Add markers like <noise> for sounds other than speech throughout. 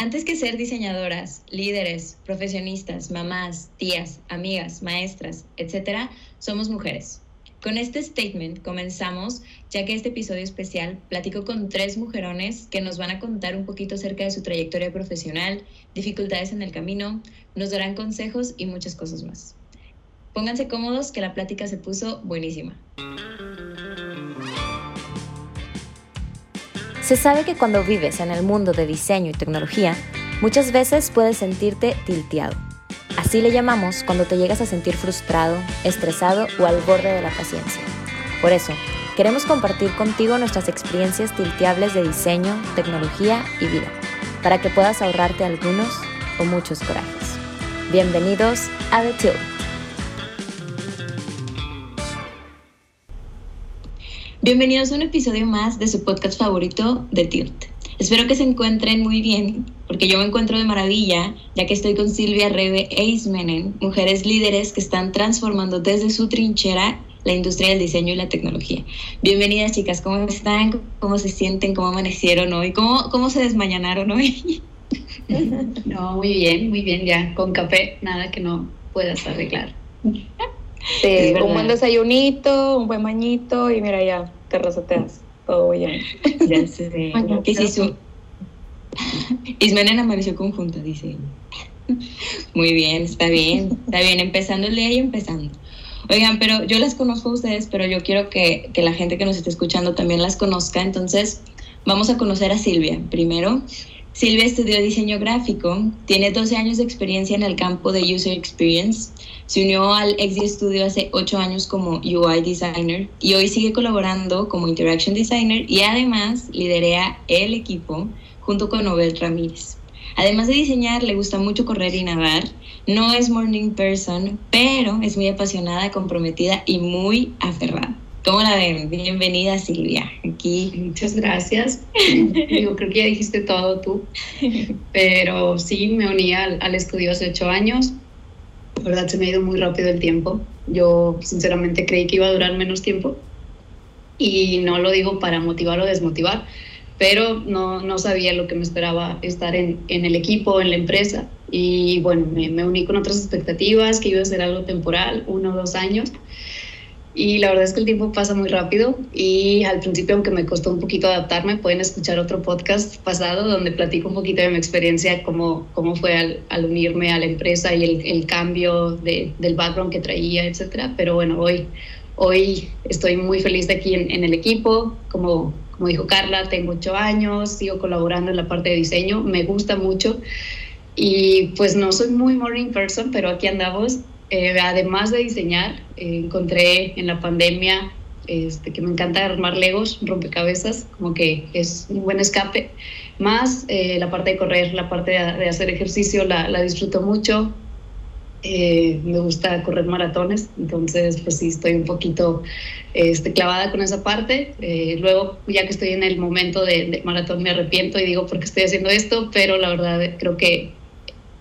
Antes que ser diseñadoras, líderes, profesionistas, mamás, tías, amigas, maestras, etc., somos mujeres. Con este statement comenzamos, ya que este episodio especial platico con tres mujerones que nos van a contar un poquito acerca de su trayectoria profesional, dificultades en el camino, nos darán consejos y muchas cosas más. Pónganse cómodos que la plática se puso buenísima. Se sabe que cuando vives en el mundo de diseño y tecnología, muchas veces puedes sentirte tilteado. Así le llamamos cuando te llegas a sentir frustrado, estresado o al borde de la paciencia. Por eso, queremos compartir contigo nuestras experiencias tilteables de diseño, tecnología y vida, para que puedas ahorrarte algunos o muchos corajes. Bienvenidos a The Tilt. Bienvenidos a un episodio más de su podcast favorito de Tilt. Espero que se encuentren muy bien, porque yo me encuentro de maravilla, ya que estoy con Silvia Rebe e Ismenen, mujeres líderes que están transformando desde su trinchera la industria del diseño y la tecnología. Bienvenidas chicas, ¿cómo están? ¿Cómo se sienten? ¿Cómo amanecieron hoy? ¿Cómo, cómo se desmañanaron hoy? <laughs> No, muy bien, muy bien, ya con café, nada que no puedas arreglar. Sí, un buen desayunito, un buen bañito y mira ya, te reseteas, todo bien. Ya sé. <laughs> ¿Qué sí su... Ismenen amaneció conjunta, dice. <laughs> Muy bien, está bien, está bien, empezando el día y empezando. Oigan, pero yo las conozco a ustedes, pero yo quiero que, que la gente que nos esté escuchando también las conozca, entonces vamos a conocer a Silvia. Primero, Silvia estudió diseño gráfico, tiene 12 años de experiencia en el campo de User Experience, se unió al XD Studio hace 8 años como UI Designer y hoy sigue colaborando como Interaction Designer y además liderea el equipo junto con Nobel Ramírez. Además de diseñar, le gusta mucho correr y nadar. No es morning person, pero es muy apasionada, comprometida y muy aferrada. ¿Cómo la ven? Bienvenida Silvia. Aquí. Muchas gracias. <laughs> Yo creo que ya dijiste todo tú, pero sí, me uní al, al estudio hace ocho años. La verdad se me ha ido muy rápido el tiempo. Yo sinceramente creí que iba a durar menos tiempo y no lo digo para motivar o desmotivar, pero no, no sabía lo que me esperaba estar en, en el equipo, en la empresa. Y bueno, me, me uní con otras expectativas, que iba a ser algo temporal, uno o dos años y la verdad es que el tiempo pasa muy rápido y al principio, aunque me costó un poquito adaptarme, pueden escuchar otro podcast pasado donde platico un poquito de mi experiencia, cómo, cómo fue al, al unirme a la empresa y el, el cambio de, del background que traía, etcétera. Pero bueno, hoy, hoy estoy muy feliz de aquí en, en el equipo. Como, como dijo Carla, tengo ocho años, sigo colaborando en la parte de diseño, me gusta mucho. Y pues no soy muy morning person, pero aquí andamos eh, además de diseñar, eh, encontré en la pandemia este, que me encanta armar legos, rompecabezas, como que es un buen escape. Más eh, la parte de correr, la parte de, de hacer ejercicio, la, la disfruto mucho. me gusta correr maratones, entonces pues sí, estoy un poquito este, clavada con esa parte. luego, ya que estoy en el momento de, de maratón, me arrepiento y digo, ¿por qué estoy haciendo esto? Pero la verdad creo que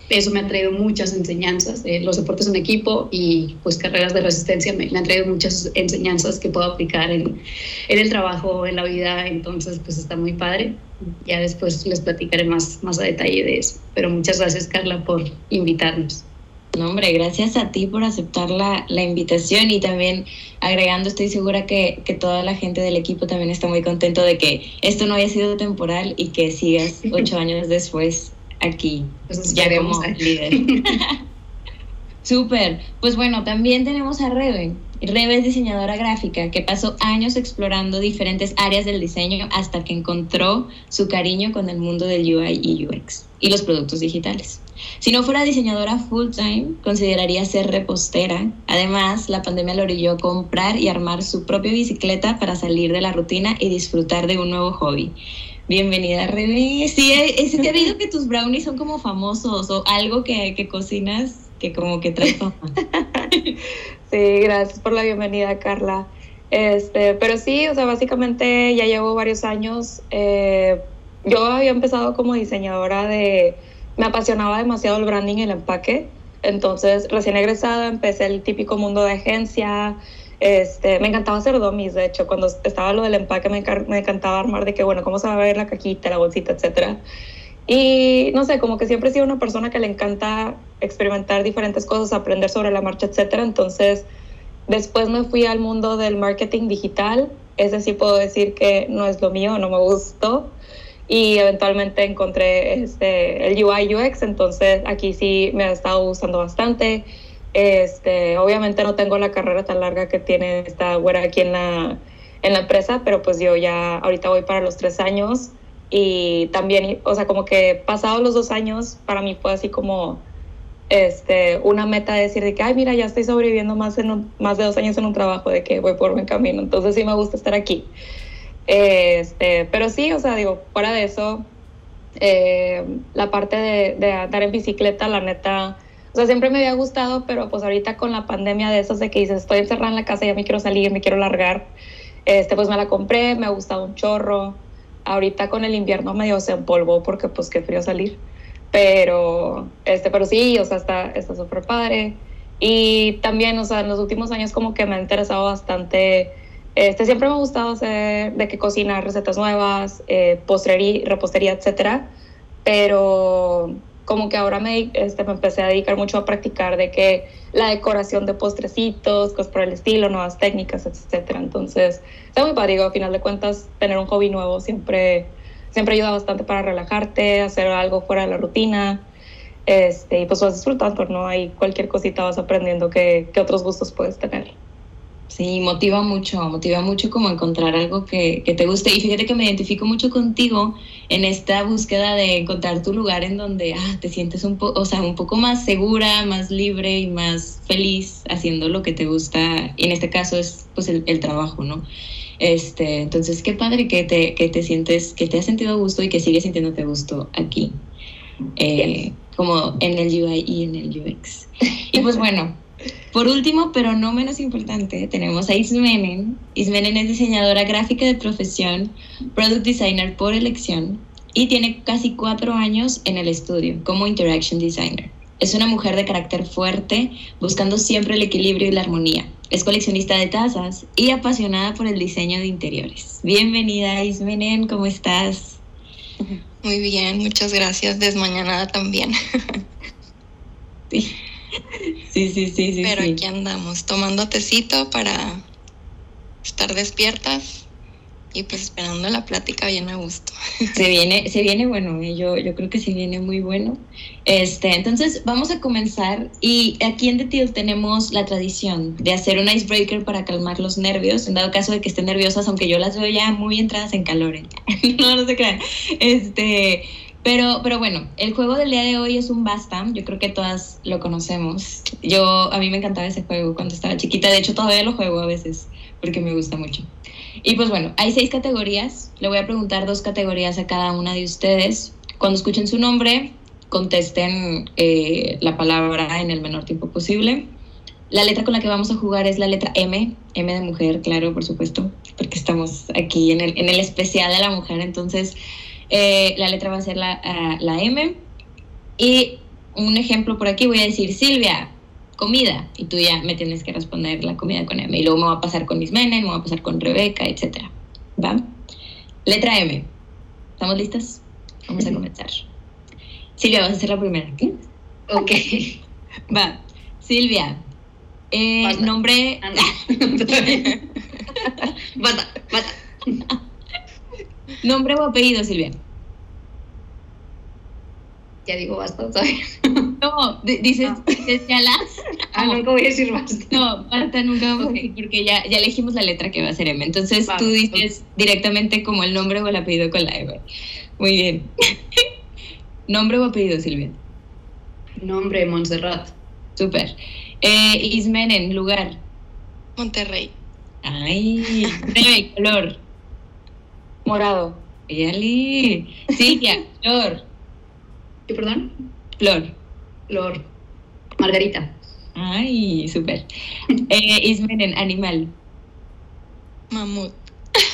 eso me ha traído muchas enseñanzas, eh, los deportes en equipo y pues carreras de resistencia me, me, han traído muchas enseñanzas que puedo aplicar en, en, el trabajo, en la vida, entonces pues está muy padre. Ya después les platicaré más, más a detalle de eso. Pero muchas gracias Carla por invitarnos. No, hombre, gracias a ti por aceptar la, la, invitación y también agregando, estoy segura que, que, toda la gente del equipo también está muy contento de que esto no haya sido temporal y que sigas <laughs> ocho años después aquí, pues ya como líder. <laughs> Súper. Pues bueno, también tenemos a Rebe. Rebe es diseñadora gráfica que pasó años explorando diferentes áreas del diseño hasta que encontró su cariño con el mundo del UI y UX y los productos digitales. Si no fuera diseñadora full time, consideraría ser repostera. Además, la pandemia le orilló a comprar y armar su propia bicicleta para salir de la rutina y disfrutar de un nuevo hobby. Bienvenida, Rebe. Sí, he sabido que tus brownies son como famosos o algo que, que cocinas que como que trae <laughs> sí, gracias por la bienvenida, Carla. Este, pero sí, o sea, básicamente ya llevo varios años. Eh, yo había empezado como diseñadora de, me apasionaba demasiado el branding y el empaque. Entonces, recién egresada, empecé el típico mundo de agencia, este, me encantaba hacer domis, de hecho, cuando estaba lo del empaque me, me, encantaba armar de que, bueno, cómo se va a ver la cajita, la bolsita, etcétera. Y no sé, como que siempre he sido una persona que le encanta experimentar diferentes cosas, aprender sobre la marcha, etcétera. Entonces, después me fui al mundo del marketing digital. Ese sí puedo decir que no es lo mío, no me gustó. Y eventualmente encontré este, el UI UX, entonces aquí sí me ha estado gustando bastante. Este, obviamente no tengo la carrera tan larga que tiene esta güera aquí en la, en la empresa, pero pues yo ya ahorita voy para los tres años y también, o sea, como que pasados los dos años, para mí fue así como este, una meta de decir de que, ay, mira, ya estoy sobreviviendo más, en más de dos años en un trabajo, de que voy por buen camino, entonces sí me gusta estar aquí. Este, pero sí, o sea, digo, fuera de eso, eh, la parte de, de andar en bicicleta, la neta, o sea, siempre me había gustado, pero pues ahorita con la pandemia de esos de que dices, estoy encerrada en la casa, ya me quiero salir, me quiero largar, este, pues me la compré, me ha gustado un chorro ahorita con el invierno medio se empolvó porque pues qué frío salir. Pero, este, pero sí, o sea, está súper padre. Y también, o sea, en los últimos años como que me ha interesado bastante, este, siempre me ha gustado hacer de que cocinar recetas nuevas, eh, postrería, repostería, etcétera. Pero como que ahora me, este, me empecé a dedicar mucho a practicar de que la decoración de postrecitos, cosas por el estilo, nuevas técnicas, etcétera. Entonces, está muy padre, digo, a final de cuentas, tener un hobby nuevo siempre, siempre ayuda bastante para relajarte, hacer algo fuera de la rutina. Este, y pues vas disfrutando, ¿no? Hay cualquier cosita vas aprendiendo que, que otros gustos puedes tener. Sí, motiva mucho, motiva mucho como encontrar algo que, que, te guste. Y fíjate que me identifico mucho contigo en esta búsqueda de encontrar tu lugar en donde ah, te sientes un, poco, o sea, un poco más segura, más libre y más feliz haciendo lo que te gusta. Y en este caso es pues el, el trabajo, ¿no? Este, entonces, qué padre que te, que te sientes, que te has sentido gusto y que sigues sintiéndote gusto aquí, eh, como en el UI y en el UX. Y pues bueno. <laughs> Por último, pero no menos importante, tenemos a Ismenen. Ismenen es diseñadora gráfica de profesión, product designer por elección y tiene casi cuatro años en el estudio como interaction designer. Es una mujer de carácter fuerte, buscando siempre el equilibrio y la armonía. Es coleccionista de tazas y apasionada por el diseño de interiores. Bienvenida, Ismenen, ¿cómo estás? Muy bien, muchas gracias. Desmañanada también. Sí. <laughs> Sí, sí, sí, sí. Pero aquí andamos, tomando tecito para estar despiertas y pues esperando la plática bien a gusto. <laughs> Se viene, se viene bueno, ¿eh? yo, yo creo que se viene muy bueno. Este, entonces vamos a comenzar y aquí en The Till tenemos la tradición de hacer un icebreaker para calmar los nervios, en dado caso de que estén nerviosas, aunque yo las veo ya muy entradas en calor. ¿eh? <laughs> no, no se crean. Este, pero, pero bueno, el juego del día de hoy es un Basta. Yo creo que todas lo conocemos. Yo, a mí me encantaba ese juego cuando estaba chiquita. De hecho, todavía lo juego a veces porque me gusta mucho. Y pues bueno, hay seis categorías. Le voy a preguntar dos categorías a cada una de ustedes. Cuando escuchen su nombre, contesten eh, la palabra en el menor tiempo posible. La letra con la que vamos a jugar es la letra M, M de mujer, claro, por supuesto, porque estamos aquí en el, en el especial de la mujer. Entonces, eh, la letra va a ser la, uh, la M. Y un ejemplo por aquí voy a decir, Silvia, comida. Y tú ya me tienes que responder la comida con M. Y luego me va a pasar con Ismene, me va a pasar con Rebeca, etc. ¿Va? Letra M. ¿Estamos listas? Vamos a comenzar. Silvia, vas a ser la primera. Ok. <laughs> Va. Silvia. Eh, nombre. Ah, <laughs> bata, bata. <laughs> Nombre o apellido, Silvia. Ya digo basta todavía. <laughs> No, dices, Ah. <laughs> dices ya las. <laughs> Ah, nunca voy a decir basta. No, basta nunca vamos a decir porque ya, ya elegimos la letra que va a ser M. Entonces Va, tú dices directamente como el nombre o el apellido con la M. Muy bien. nombre o apellido, Silvia. Nombre, Montserrat. Súper. Eh, Ismenen, lugar. Monterrey, Ay, color. Morado. Yali. Silvia, flor. ¿Qué, perdón? Flor. Flor. Margarita. Ay, súper. <laughs> Eh, Ismenen, animal. mamut,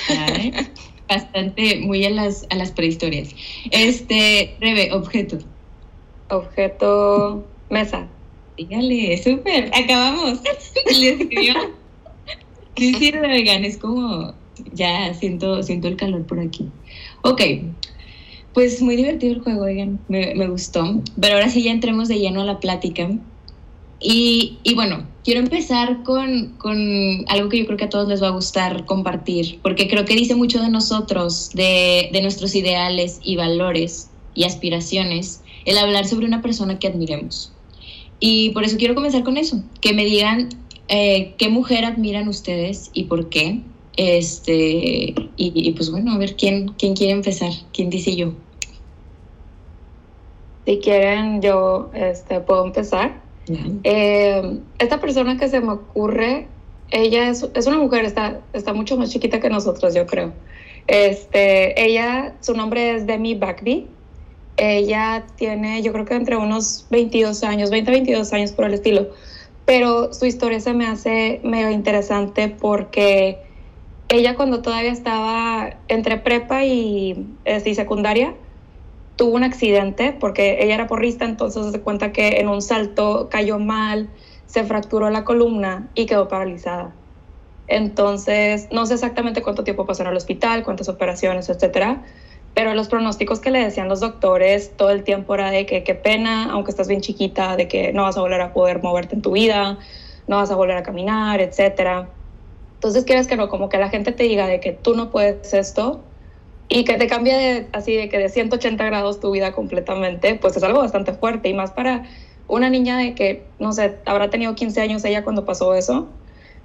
Ay, <laughs> bastante muy a las, a las prehistorias. Este, Rebe, objeto. Objeto, mesa. Dígale, súper, acabamos. <laughs> Le escribió. Sí, sí, Rebegan, es como, ya siento, siento el calor por aquí. Ok, pues muy divertido el juego, oigan, me, gustó. Pero ahora sí ya entremos de lleno a la plática. Y, y bueno, quiero empezar con, con, algo que yo creo que a todos les va a gustar compartir, porque creo que dice mucho de nosotros, de, de nuestros ideales y valores y aspiraciones, el hablar sobre una persona que admiremos. Y por eso quiero comenzar con eso, que me digan eh, qué mujer admiran ustedes y por qué. Este, y, pues bueno, a ver quién, quién quiere empezar, quién dice yo. Si quieren, yo este, puedo empezar. Eh, esta persona que se me ocurre, ella es, es, una mujer, está, está mucho más chiquita que nosotros, yo creo. Este, ella, su nombre es Demi Backby. Ella tiene, yo creo que entre unos 22 años, 20, 22 años por el estilo. Pero su historia se me hace medio interesante porque ella cuando todavía estaba entre prepa y, este, y secundaria, tuvo un accidente porque ella era porrista, entonces se cuenta que en un salto cayó mal, se fracturó la columna y quedó paralizada. Entonces, no sé exactamente cuánto tiempo pasó en el hospital, cuántas operaciones, etcétera, pero los pronósticos que le decían los doctores todo el tiempo era de que qué pena, aunque estás bien chiquita, de que no vas a volver a poder moverte en tu vida, no vas a volver a caminar, etcétera. Entonces, quieres que no, como que la gente te diga de que tú no puedes esto, y que te cambie de, así de que de 180 grados tu vida completamente, pues es algo bastante fuerte y más para una niña de que, no sé, habrá tenido 15 años ella cuando pasó eso.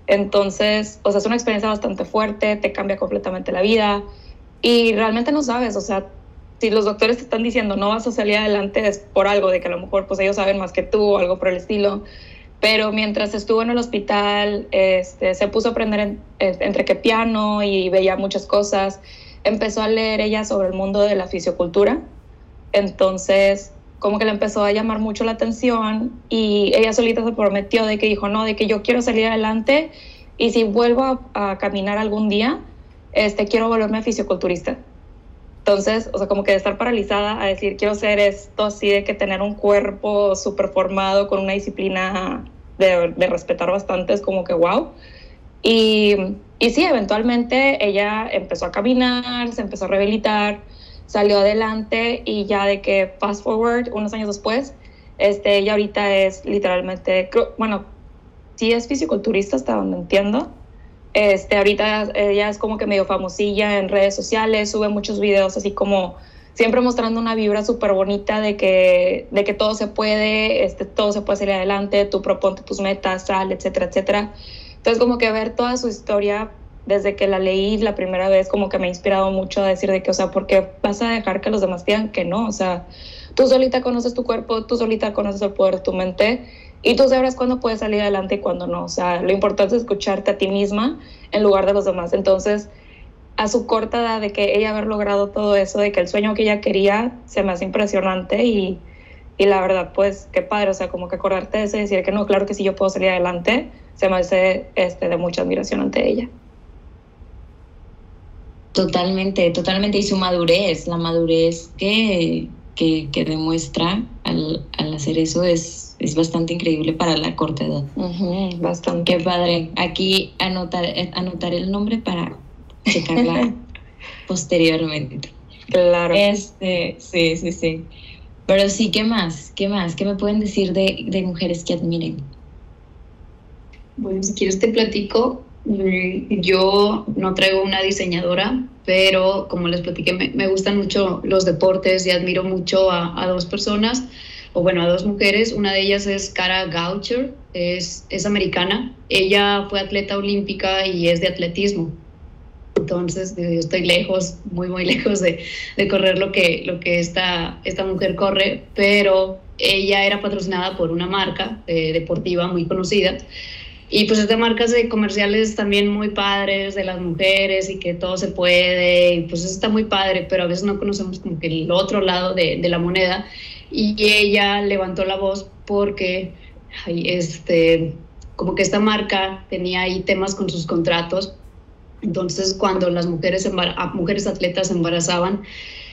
Entonces, o sea, es una experiencia bastante fuerte, te cambia completamente la vida y realmente no sabes, o sea, si los doctores te están diciendo no vas a salir adelante es por algo de que a lo mejor pues ellos saben más que tú o algo por el estilo. Pero mientras estuvo en el hospital, este, se puso a aprender entre que piano y veía muchas cosas empezó a leer ella sobre el mundo de la fisiocultura. Entonces, como que le empezó a llamar mucho la atención y ella solita se prometió de que dijo, no, de que yo quiero salir adelante y si vuelvo a, caminar algún día, este, quiero volverme fisiculturista. Entonces, o sea, como que de estar paralizada a decir, quiero ser esto así, de que tener un cuerpo súper formado con una disciplina de, de respetar bastante, es como que wow. Y, y sí, eventualmente ella empezó a caminar, se empezó a rehabilitar, salió adelante y ya de que fast forward unos años después, este, ella ahorita es literalmente, bueno, sí es fisiculturista hasta donde entiendo. Este, ahorita ella es como que medio famosilla en redes sociales, sube muchos videos así como siempre mostrando una vibra súper bonita de que, de que todo se puede, este, todo se puede salir adelante, tú proponte tus metas, sal, etcétera, etcétera. Entonces como que ver toda su historia desde que la leí la primera vez como que me ha inspirado mucho a decir de que, o sea, ¿por qué vas a dejar que los demás digan que no? O sea, tú solita conoces tu cuerpo, tú solita conoces el poder de tu mente y tú sabrás cuándo puedes salir adelante y cuándo no. O sea, lo importante es escucharte a ti misma en lugar de los demás. Entonces, a su corta edad de que ella haber logrado todo eso, de que el sueño que ella quería se me hace impresionante y, y la verdad, pues, qué padre, o sea, como que acordarte de eso y decir que no, claro que sí, yo puedo salir adelante se me hace este, de mucha admiración ante ella. Totalmente, totalmente. Y su madurez, la madurez que, que, demuestra al, al, hacer eso es, es bastante increíble para la corta edad. bastante. Qué padre. Aquí anotar, anotar el nombre para checarla <laughs> posteriormente. Claro. Este, sí, sí, sí. Pero sí, ¿qué más? ¿Qué más? ¿Qué me pueden decir de, de mujeres que admiren? Bueno, si quieres te platico. Mm, yo no traigo una diseñadora, pero como les platiqué, me, gustan mucho los deportes y admiro mucho a, dos personas, o bueno, a dos mujeres. Una de ellas es Cara Goucher, es, es americana. Ella fue atleta olímpica y es de atletismo. Entonces, yo estoy lejos, muy, muy <laughs> lejos de, de, correr lo que, lo que esta, esta mujer corre, pero ella era patrocinada por una marca eh, deportiva muy conocida y pues es de marcas de comerciales también muy padres de las mujeres y que todo se puede, y pues está muy padre, pero a veces no conocemos como que el otro lado de, de la moneda. Y ella levantó la voz porque este, como que esta marca tenía ahí temas con sus contratos. Entonces cuando las mujeres, mujeres atletas embarazaban,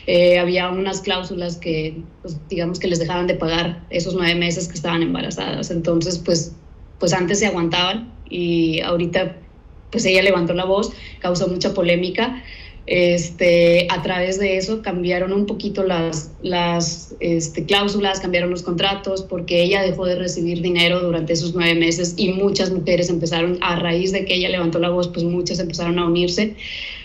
eh, había unas cláusulas que, pues, digamos que les dejaban de pagar esos nueve meses que estaban embarazadas. Entonces, pues pues antes se aguantaban y ahorita pues ella levantó la voz, causó mucha polémica, Este, a través de eso cambiaron un poquito las, las este, cláusulas, cambiaron los contratos, porque ella dejó de recibir dinero durante esos nueve meses y muchas mujeres empezaron, a raíz de que ella levantó la voz, pues muchas empezaron a unirse,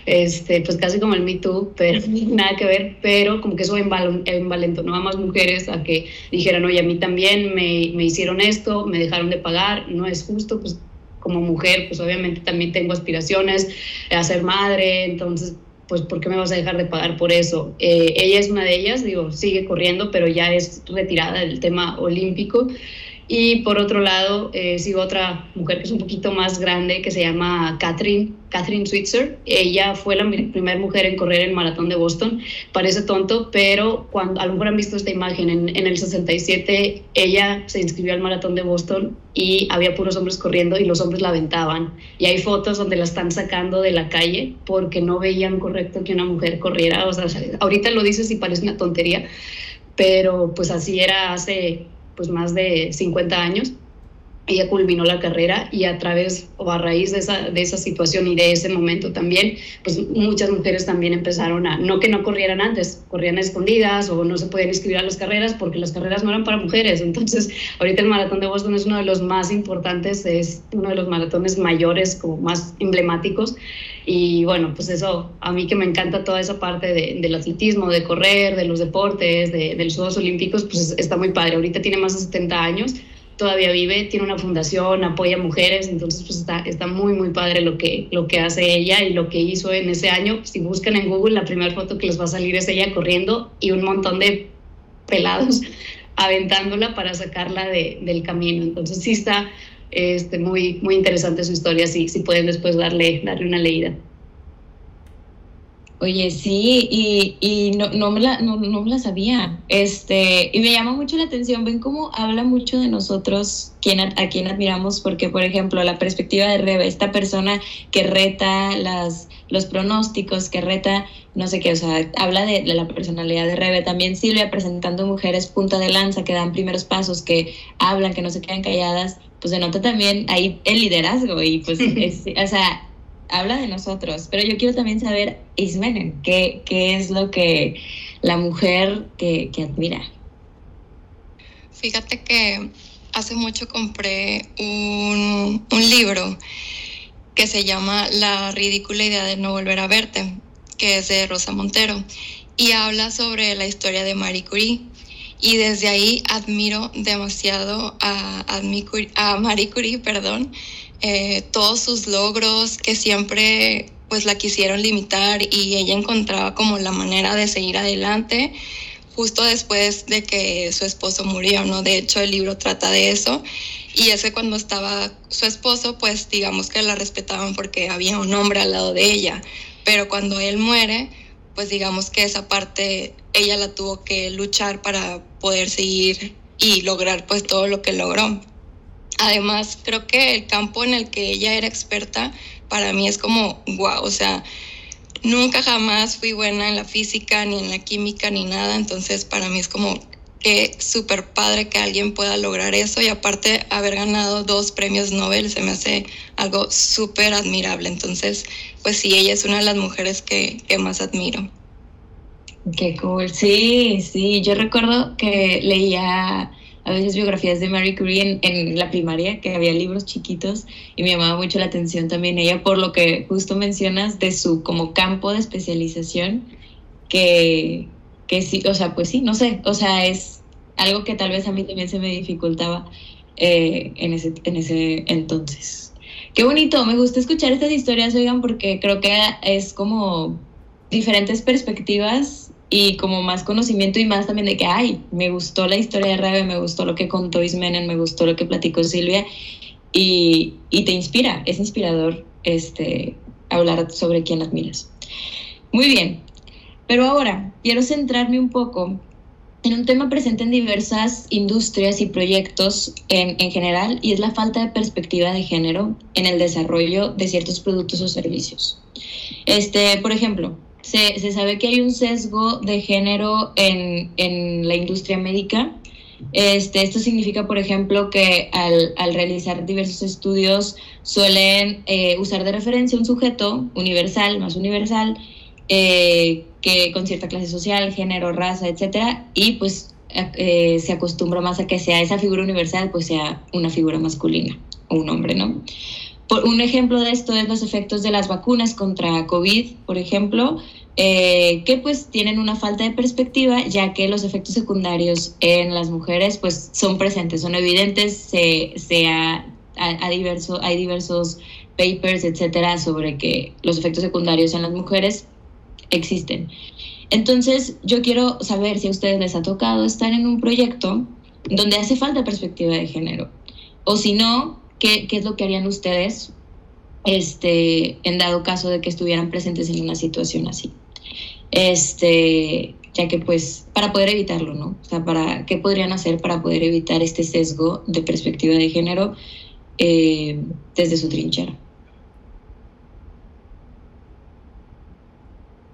este, pues casi como el Me Too, pero <laughs> nada que ver, pero como que eso envalentonó a más mujeres a que dijeran, oye, a mí también me, me hicieron esto, me dejaron de pagar, no es justo, pues como mujer, pues obviamente también tengo aspiraciones a ser madre, entonces pues ¿por qué me vas a dejar de pagar por eso? Eh, ella es una de ellas, digo, sigue corriendo, pero ya es retirada del tema olímpico. Y por otro lado, eh, sigo otra mujer que es un poquito más grande, que se llama Catherine, Catherine Switzer. Ella fue la primera mujer en correr el maratón de Boston. Parece tonto, pero cuando a lo mejor han visto esta imagen, en, en el 67 ella se inscribió al maratón de Boston y había puros hombres corriendo y los hombres la aventaban. Y hay fotos donde la están sacando de la calle porque no veían correcto que una mujer corriera. O sea, ahorita lo dices y parece una tontería, pero pues así era hace pues más de 50 años. Ella culminó la carrera y a través o a raíz de esa, de esa situación y de ese momento también, pues muchas mujeres también empezaron a, no que no corrieran antes, corrían escondidas o no se podían inscribir a las carreras porque las carreras no eran para mujeres. Entonces, ahorita el maratón de Boston es uno de los más importantes, es uno de los maratones mayores, como más emblemáticos. Y bueno, pues eso, a mí que me encanta toda esa parte de, del atletismo, de correr, de los deportes, de, de los Juegos Olímpicos, pues está muy padre. Ahorita tiene más de 70 años, todavía vive, tiene una fundación, apoya mujeres, entonces pues está, está muy, muy padre lo que, lo que hace ella y lo que hizo en ese año. Si buscan en Google, la primera foto que les va a salir es ella corriendo y un montón de pelados <laughs> aventándola para sacarla de, del camino. Entonces sí está este, muy, muy interesante su historia, si, si pueden después darle, darle una leída. Oye, sí, y, y no, no, me la, no, no, me la sabía. Este, y me llama mucho la atención, ven cómo habla mucho de nosotros, quien, a, quien admiramos, porque, por ejemplo, la perspectiva de Rebe, esta persona que reta las, los pronósticos, que reta, no sé qué, o sea, habla de, de la personalidad de Rebe. También Silvia presentando mujeres punta de lanza, que dan primeros pasos, que hablan, que no se quedan calladas, pues denota también ahí el liderazgo y pues, <laughs> es, o sea, habla de nosotros, pero yo quiero también saber, Ismenen, ¿qué, qué es lo que la mujer que, que admira? Fíjate que hace mucho compré un, un, libro que se llama La ridícula idea de no volver a verte, que es de Rosa Montero, y habla sobre la historia de Marie Curie. Y desde ahí admiro demasiado a, a, Marie Curie, perdón, eh, todos sus logros, que siempre pues la quisieron limitar y ella encontraba como la manera de seguir adelante justo después de que su esposo murió, ¿no? De hecho, el libro trata de eso. Y es que cuando estaba su esposo, pues digamos que la respetaban porque había un hombre al lado de ella. Pero cuando él muere, pues digamos que esa parte ella la tuvo que luchar para poder seguir y lograr pues todo lo que logró. Además, creo que el campo en el que ella era experta para mí es como, wow, o sea, nunca jamás fui buena en la física, ni en la química, ni nada, entonces para mí es como que súper padre que alguien pueda lograr eso. Y aparte haber ganado dos premios Nobel se me hace algo súper admirable, entonces pues sí, ella es una de las mujeres que, que más admiro. Qué cool, sí, sí, yo recuerdo que leía a veces biografías de Marie Curie en, en, la primaria, que había libros chiquitos y me llamaba mucho la atención también ella por lo que justo mencionas de su como campo de especialización, que, que sí, o sea, pues sí, no sé, o sea, es algo que tal vez a mí también se me dificultaba eh, en, ese, en ese entonces. Qué bonito, me gusta escuchar estas historias, oigan, porque creo que es como diferentes perspectivas y como más conocimiento y más también de que, ay, me gustó la historia de Rebe, me gustó lo que contó Ismenen, me gustó lo que platicó Silvia y, y te inspira, es inspirador este, hablar sobre quién admiras. Muy bien, pero ahora quiero centrarme un poco en un tema presente en diversas industrias y proyectos en, en, general y es la falta de perspectiva de género en el desarrollo de ciertos productos o servicios. Este, por ejemplo, se, se, sabe que hay un sesgo de género en, en la industria médica. Este, esto significa, por ejemplo, que al, al realizar diversos estudios suelen eh, usar de referencia un sujeto universal, más universal, eh, que con cierta clase social, género, raza, etcétera, y pues eh, se acostumbra más a que sea esa figura universal, pues sea una figura masculina o un hombre, ¿no? Por, un ejemplo de esto es los efectos de las vacunas contra COVID, por ejemplo, eh, que pues tienen una falta de perspectiva, ya que los efectos secundarios en las mujeres pues son presentes, son evidentes, se, se ha, diverso, hay diversos papers, etcétera, sobre que los efectos secundarios en las mujeres existen. Entonces, yo quiero saber si a ustedes les ha tocado estar en un proyecto donde hace falta perspectiva de género. O si no, ¿qué, qué es lo que harían ustedes este, en dado caso de que estuvieran presentes en una situación así? Este, ya que pues para poder evitarlo, ¿no? O sea, para, ¿qué podrían hacer para poder evitar este sesgo de perspectiva de género eh, desde su trinchera?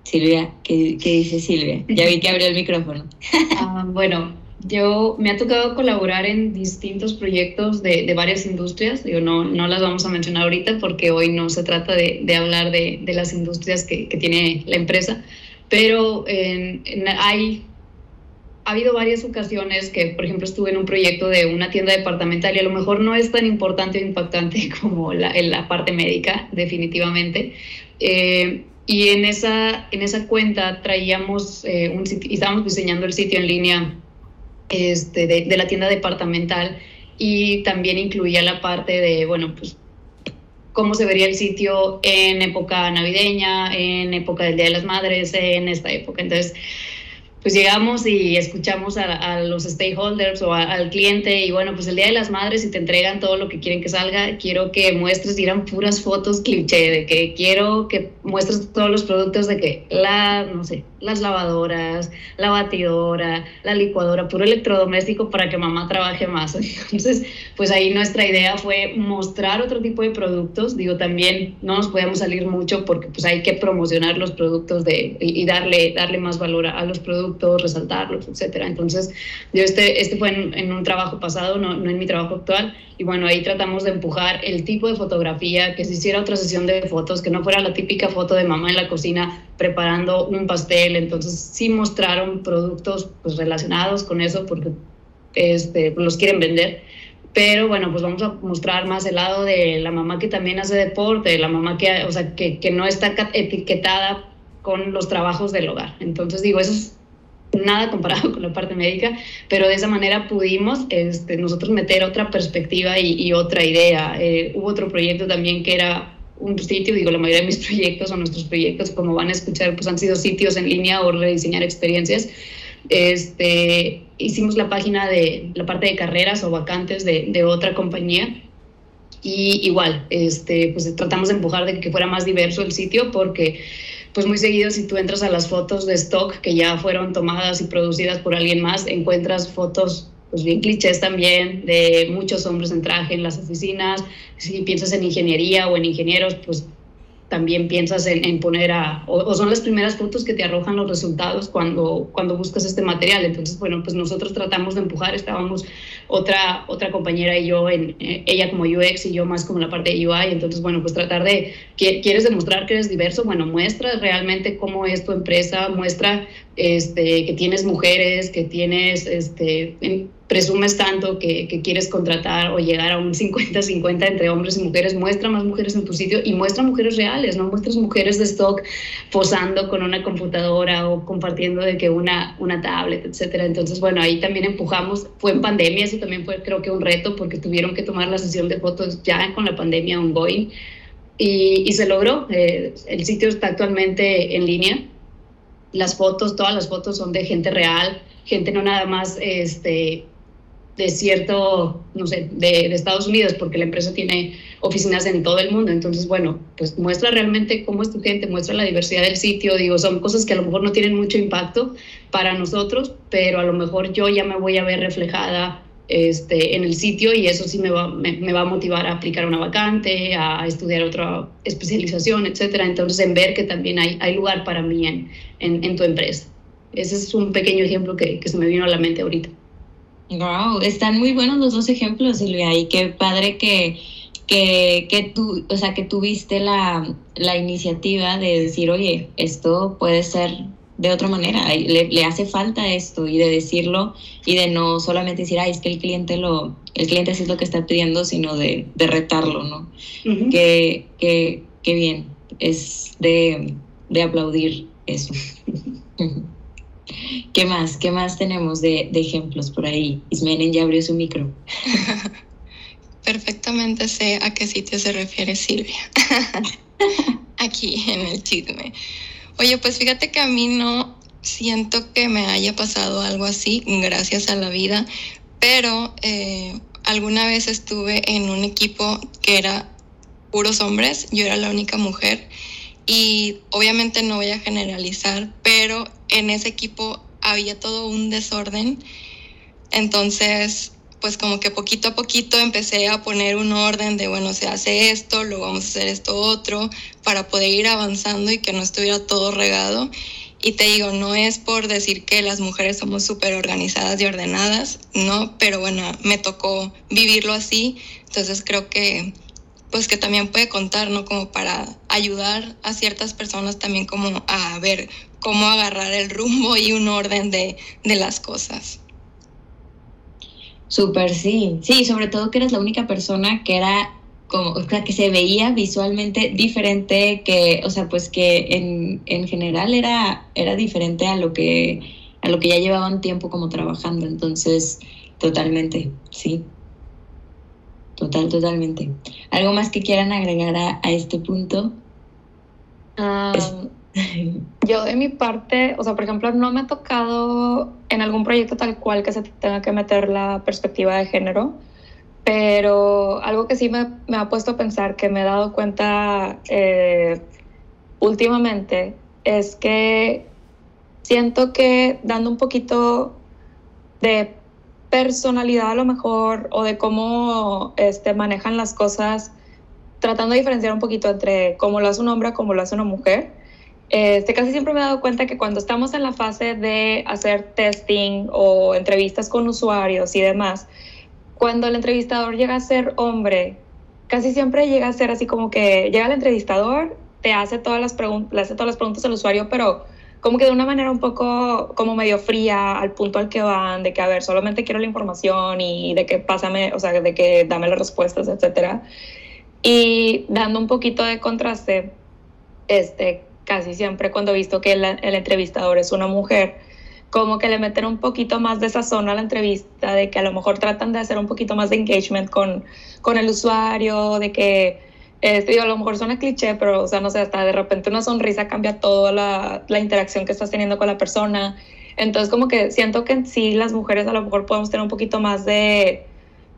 Silvia, ¿qué, dice Silvia? Ya vi que abrió el micrófono. <laughs> Ah, bueno, yo me ha tocado colaborar en distintos proyectos de, varias industrias. Yo no, no las vamos a mencionar ahorita porque hoy no se trata de, hablar de, las industrias que, tiene la empresa, pero hay ha habido varias ocasiones que, por ejemplo, estuve en un proyecto de una tienda departamental y a lo mejor no es tan importante o impactante <laughs> como la, en la parte médica, definitivamente. Eh, y en esa, en esa cuenta traíamos eh, un sitio, estábamos diseñando el sitio en línea este, de, de, la tienda departamental y también incluía la parte de, bueno, pues cómo se vería el sitio en época navideña, en época del Día de las Madres, en esta época. Entonces, pues llegamos y escuchamos a, los stakeholders o al cliente y bueno, pues el Día de las Madres si te entregan todo lo que quieren que salga, quiero que muestres, dirán puras fotos cliché, de que quiero que muestres todos los productos de que la, no sé, las lavadoras, la batidora, la licuadora, puro electrodoméstico para que mamá trabaje más. <laughs> Entonces, pues ahí nuestra idea fue mostrar otro tipo de productos. Digo, también no nos podemos salir mucho porque pues hay que promocionar los productos de, y darle, darle más valor a, los productos, resaltarlos, etcétera. Entonces, yo este, este fue en, un trabajo pasado, no, no en mi trabajo actual. Y bueno, ahí tratamos de empujar el tipo de fotografía, que se hiciera otra sesión de fotos, que no fuera la típica foto de mamá en la cocina preparando un pastel. Entonces sí mostraron productos pues, relacionados con eso porque este, los quieren vender. Pero bueno, pues vamos a mostrar más el lado de la mamá que también hace deporte, la mamá que, o sea, que, que no está etiquetada con los trabajos del hogar. Entonces digo, eso es nada comparado <laughs> con la parte médica, pero de esa manera pudimos este, nosotros meter otra perspectiva y, otra idea. Eh, hubo otro proyecto también que era un sitio, digo, la mayoría de mis <laughs> proyectos o nuestros proyectos, como van a escuchar, pues han sido sitios en línea o rediseñar experiencias. Este, hicimos la página de la parte de carreras o vacantes de, de otra compañía y igual, este, pues tratamos de empujar de que fuera más diverso el sitio porque pues muy seguido si tú entras a las fotos de stock que ya fueron tomadas y producidas por alguien más, encuentras fotos pues bien clichés también de muchos hombres en traje en las oficinas. Si piensas en ingeniería o en ingenieros, pues también piensas en, poner a, o, son las primeras fotos que te arrojan los resultados cuando, cuando buscas este material. Entonces, bueno, pues nosotros tratamos de empujar, estábamos otra, otra compañera y yo, en, eh, ella como UX y yo más como la parte de UI, entonces, bueno, pues tratar de, ¿quieres demostrar que eres diverso? Bueno, muestra realmente cómo es tu empresa, muestra este, que tienes mujeres, que tienes, este, presumes tanto que, quieres contratar o llegar a un 50-50 entre hombres y mujeres, muestra más mujeres en tu sitio y muestra mujeres reales, no muestras mujeres de stock posando con una computadora o compartiendo de que una, una tablet, etcétera. Entonces, bueno, ahí también empujamos, fue en pandemia, eso también fue creo que un reto porque tuvieron que tomar la sesión de fotos ya con la pandemia ongoing y, y se logró. Eh, el sitio está actualmente en línea las fotos, todas las fotos son de gente real, gente no nada más este, de cierto, no sé, de, Estados Unidos, porque la empresa tiene oficinas en todo el mundo. Entonces, bueno, pues muestra realmente cómo es tu gente, muestra la diversidad del sitio. Digo, son cosas que a lo mejor no tienen mucho impacto para nosotros, pero a lo mejor yo ya me voy a ver reflejada este, en el sitio y eso sí me va, me, va a motivar a aplicar una vacante, a estudiar otra especialización, etcétera. Entonces, en ver que también hay, hay lugar para mí en, en, tu empresa. Ese es un pequeño ejemplo que, que se me vino a la mente ahorita. Wow, están muy buenos los dos ejemplos, Silvia, y qué padre que, que, que tú, o sea, que tuviste la, la iniciativa de decir, oye, esto puede ser de otra manera, le, le, hace falta esto y de decirlo y de no solamente decir, ay, es que el cliente lo, el cliente es lo que está pidiendo, sino de, de retarlo, ¿no? que, que, que, bien, es de, de aplaudir eso. <laughs> ¿Qué más? ¿Qué más tenemos de, ejemplos por ahí? Ismenen ya abrió su micro. <laughs> Perfectamente sé a qué sitio se refiere Silvia. <laughs> Aquí en el chisme. Oye, pues fíjate que a mí no siento que me haya pasado algo así, gracias a la vida, pero eh, alguna vez estuve en un equipo que era puros hombres, yo era la única mujer y obviamente no voy a generalizar, pero en ese equipo había todo un desorden. Entonces, pues como que poquito a poquito empecé a poner un orden de, bueno, se hace esto, luego vamos a hacer esto otro, para poder ir avanzando y que no estuviera todo regado. Y te digo, no es por decir que las mujeres somos súper organizadas y ordenadas, no, pero bueno, me tocó vivirlo así, entonces creo que pues que también puede contar, ¿no? Como para ayudar a ciertas personas también como a ver cómo agarrar el rumbo y un orden de, de las cosas. Súper, sí. Sí, sobre todo que eres la única persona que era como, o sea, que se veía visualmente diferente, que, o sea, pues que en, en general era, era diferente a lo que a lo que ya llevaban tiempo como trabajando. Entonces, totalmente, sí. Total, totalmente. ¿Algo más que quieran agregar a, a este punto? Um, <laughs> yo de mi parte, o sea, por ejemplo, no me ha tocado en algún proyecto tal cual que se tenga que meter la perspectiva de género, pero algo que sí me, me ha puesto a pensar, que me he dado cuenta eh, últimamente, es que siento que dando un poquito de personalidad a lo mejor o de cómo este, manejan las cosas, tratando de diferenciar un poquito entre cómo lo hace un hombre, cómo lo hace una mujer, este, casi siempre me he dado cuenta que cuando estamos en la fase de hacer testing o entrevistas con usuarios y demás, cuando el entrevistador llega a ser hombre, casi siempre llega a ser así como que llega el entrevistador, te hace todas las preguntas, le hace todas las preguntas al usuario, pero como que de una manera un poco como medio fría al punto al que van, de que a ver, solamente quiero la información y de que pásame, o sea, de que dame las respuestas, etcétera. Y dando un poquito de contraste, este, casi siempre cuando he visto que el, el, entrevistador es una mujer, como que le meten un poquito más de sazón a la entrevista, de que a lo mejor tratan de hacer un poquito más de engagement con, con el usuario, de que, este, digo, a lo mejor suena cliché, pero, o sea, no sé, hasta de repente una sonrisa cambia toda la, la interacción que estás teniendo con la persona. Entonces, como que siento que sí las mujeres a lo mejor podemos tener un poquito más de,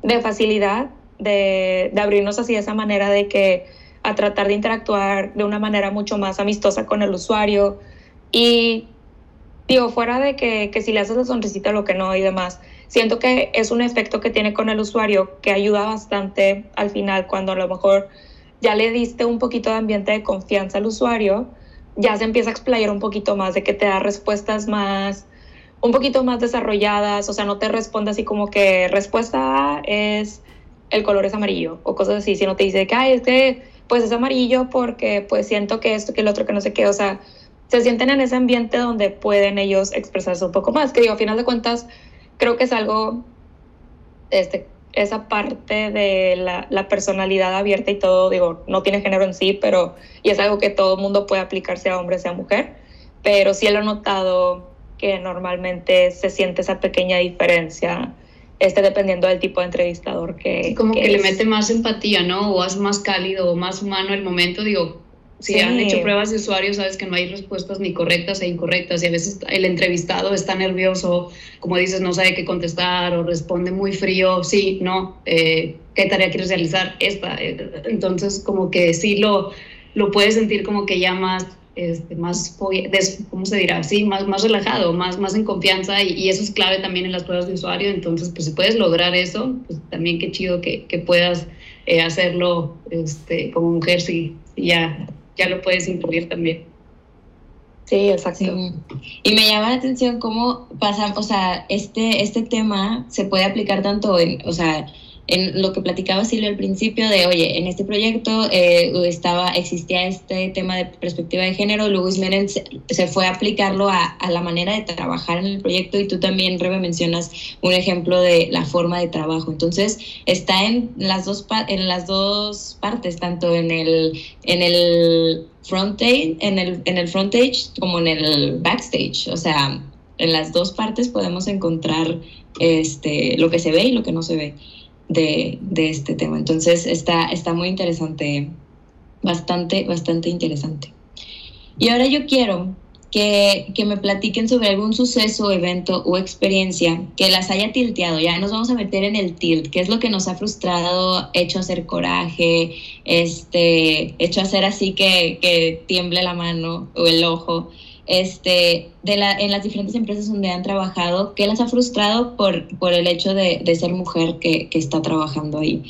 de facilidad de, de abrirnos así de esa manera de que a tratar de interactuar de una manera mucho más amistosa con el usuario. Y digo, fuera de que, que si le haces la sonrisita lo que no y demás, siento que es un efecto que tiene con el usuario que ayuda bastante al final cuando a lo mejor ya le diste un poquito de ambiente de confianza al usuario, ya se empieza a explayar un poquito más, de que te da respuestas más, un poquito más desarrolladas, o sea, no te responde así como que respuesta es el color es amarillo o cosas así, sino te dice que, ay, es pues es amarillo porque pues siento que esto, que el otro, que no sé qué, o sea, se sienten en ese ambiente donde pueden ellos expresarse un poco más, que digo, a final de cuentas, creo que es algo, este, esa parte de la, la, personalidad abierta y todo, digo, no tiene género en sí, pero, y es algo que todo el mundo puede aplicar, sea hombre, sea mujer, pero sí lo he notado que normalmente se siente esa pequeña diferencia este, dependiendo del tipo de entrevistador que. como que, que le mete más empatía, ¿no? O hace más cálido o más humano el momento. Digo, si sí. han hecho pruebas de usuario, sabes que no hay respuestas ni correctas e incorrectas. Y a veces el entrevistado está nervioso, como dices, no sabe qué contestar o responde muy frío. Sí, no. Eh, ¿Qué tarea quieres realizar? Esta. Entonces, como que sí lo, lo puedes sentir como que ya más este, más, ¿cómo se dirá? Sí, más, más relajado, más, más en confianza y, y, eso es clave también en las pruebas de usuario. Entonces, pues si puedes lograr eso, pues también qué chido que, que puedas eh, hacerlo este, como mujer, si, si, ya, ya lo puedes incluir también. Sí, exacto. Sí. Y me llama la atención cómo pasa, o sea, este, este tema se puede aplicar tanto en, o sea, en lo que platicaba Silvia al principio de, oye, en este proyecto eh, estaba, existía este tema de perspectiva de género, luego Ismeren se, fue a aplicarlo a, a, la manera de trabajar en el proyecto y tú también, Rebe, mencionas un ejemplo de la forma de trabajo. Entonces, está en las dos, en las dos partes, tanto en el, en el frontage, en el, en el frontage como en el backstage. O sea, en las dos partes podemos encontrar este, lo que se ve y lo que no se ve de, este tema. Entonces está, está muy interesante, bastante, bastante interesante. Y ahora yo quiero que, que, me platiquen sobre algún suceso, evento o experiencia que las haya tilteado. Ya nos vamos a meter en el tilt, qué es lo que nos ha frustrado, hecho hacer coraje, este, hecho hacer así que, que tiemble la mano o el ojo este, de la, en las diferentes empresas donde han trabajado, ¿qué las ha frustrado por, por el hecho de, de ser mujer que, que, está trabajando ahí?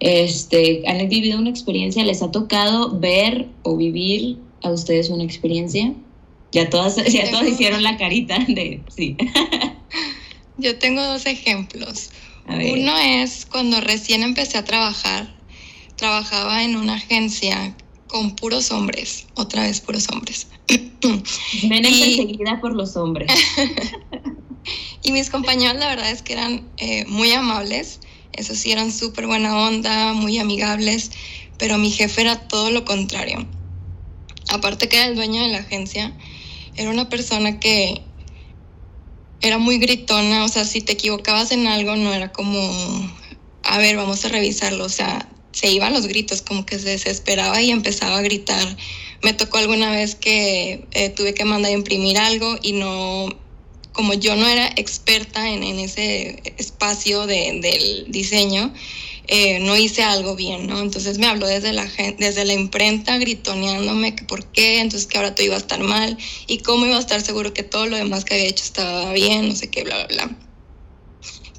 Este, ¿Han vivido una experiencia? ¿Les ha tocado ver o vivir a ustedes una experiencia? Ya todas, ya todas hicieron la carita de sí. <laughs> Yo tengo dos ejemplos. Uno es cuando recién empecé a trabajar, trabajaba en una agencia con puros hombres, otra vez puros hombres. <laughs> Ven perseguida por los hombres. <laughs> y mis compañeros la verdad es que eran eh, muy amables, eso sí, eran súper buena onda, muy amigables, pero mi jefe era todo lo contrario. Aparte que era el dueño de la agencia, era una persona que era muy gritona, o sea, si te equivocabas en algo no era como, a ver, vamos a revisarlo, o sea, se iban los gritos, como que se desesperaba y empezaba a gritar. Me tocó alguna vez que eh, tuve que mandar a imprimir algo y no, como yo no era experta en, en ese espacio de, del diseño, eh, no hice algo bien, ¿no? Entonces me habló desde la, desde la imprenta gritoneándome que por qué, entonces que ahora todo iba a estar mal y cómo iba a estar seguro que todo lo demás que había hecho estaba bien, no sé qué, bla, bla, bla.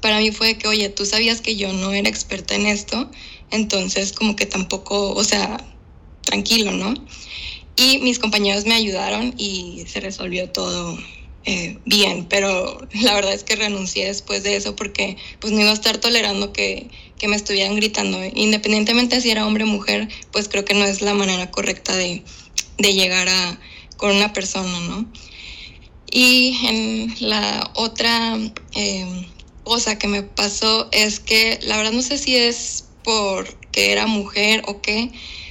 Para mí fue que, oye, tú sabías que yo no era experta en esto, entonces como que tampoco, o sea, tranquilo, ¿no? Y mis compañeros me ayudaron y se resolvió todo eh, bien, pero la verdad es que renuncié después de eso porque pues no iba a estar tolerando que, que me estuvieran gritando. Independientemente si era hombre o mujer, pues creo que no es la manera correcta de, de llegar a, con una persona, ¿no? Y en la otra eh, cosa que me pasó es que la verdad no sé si es porque era mujer o qué,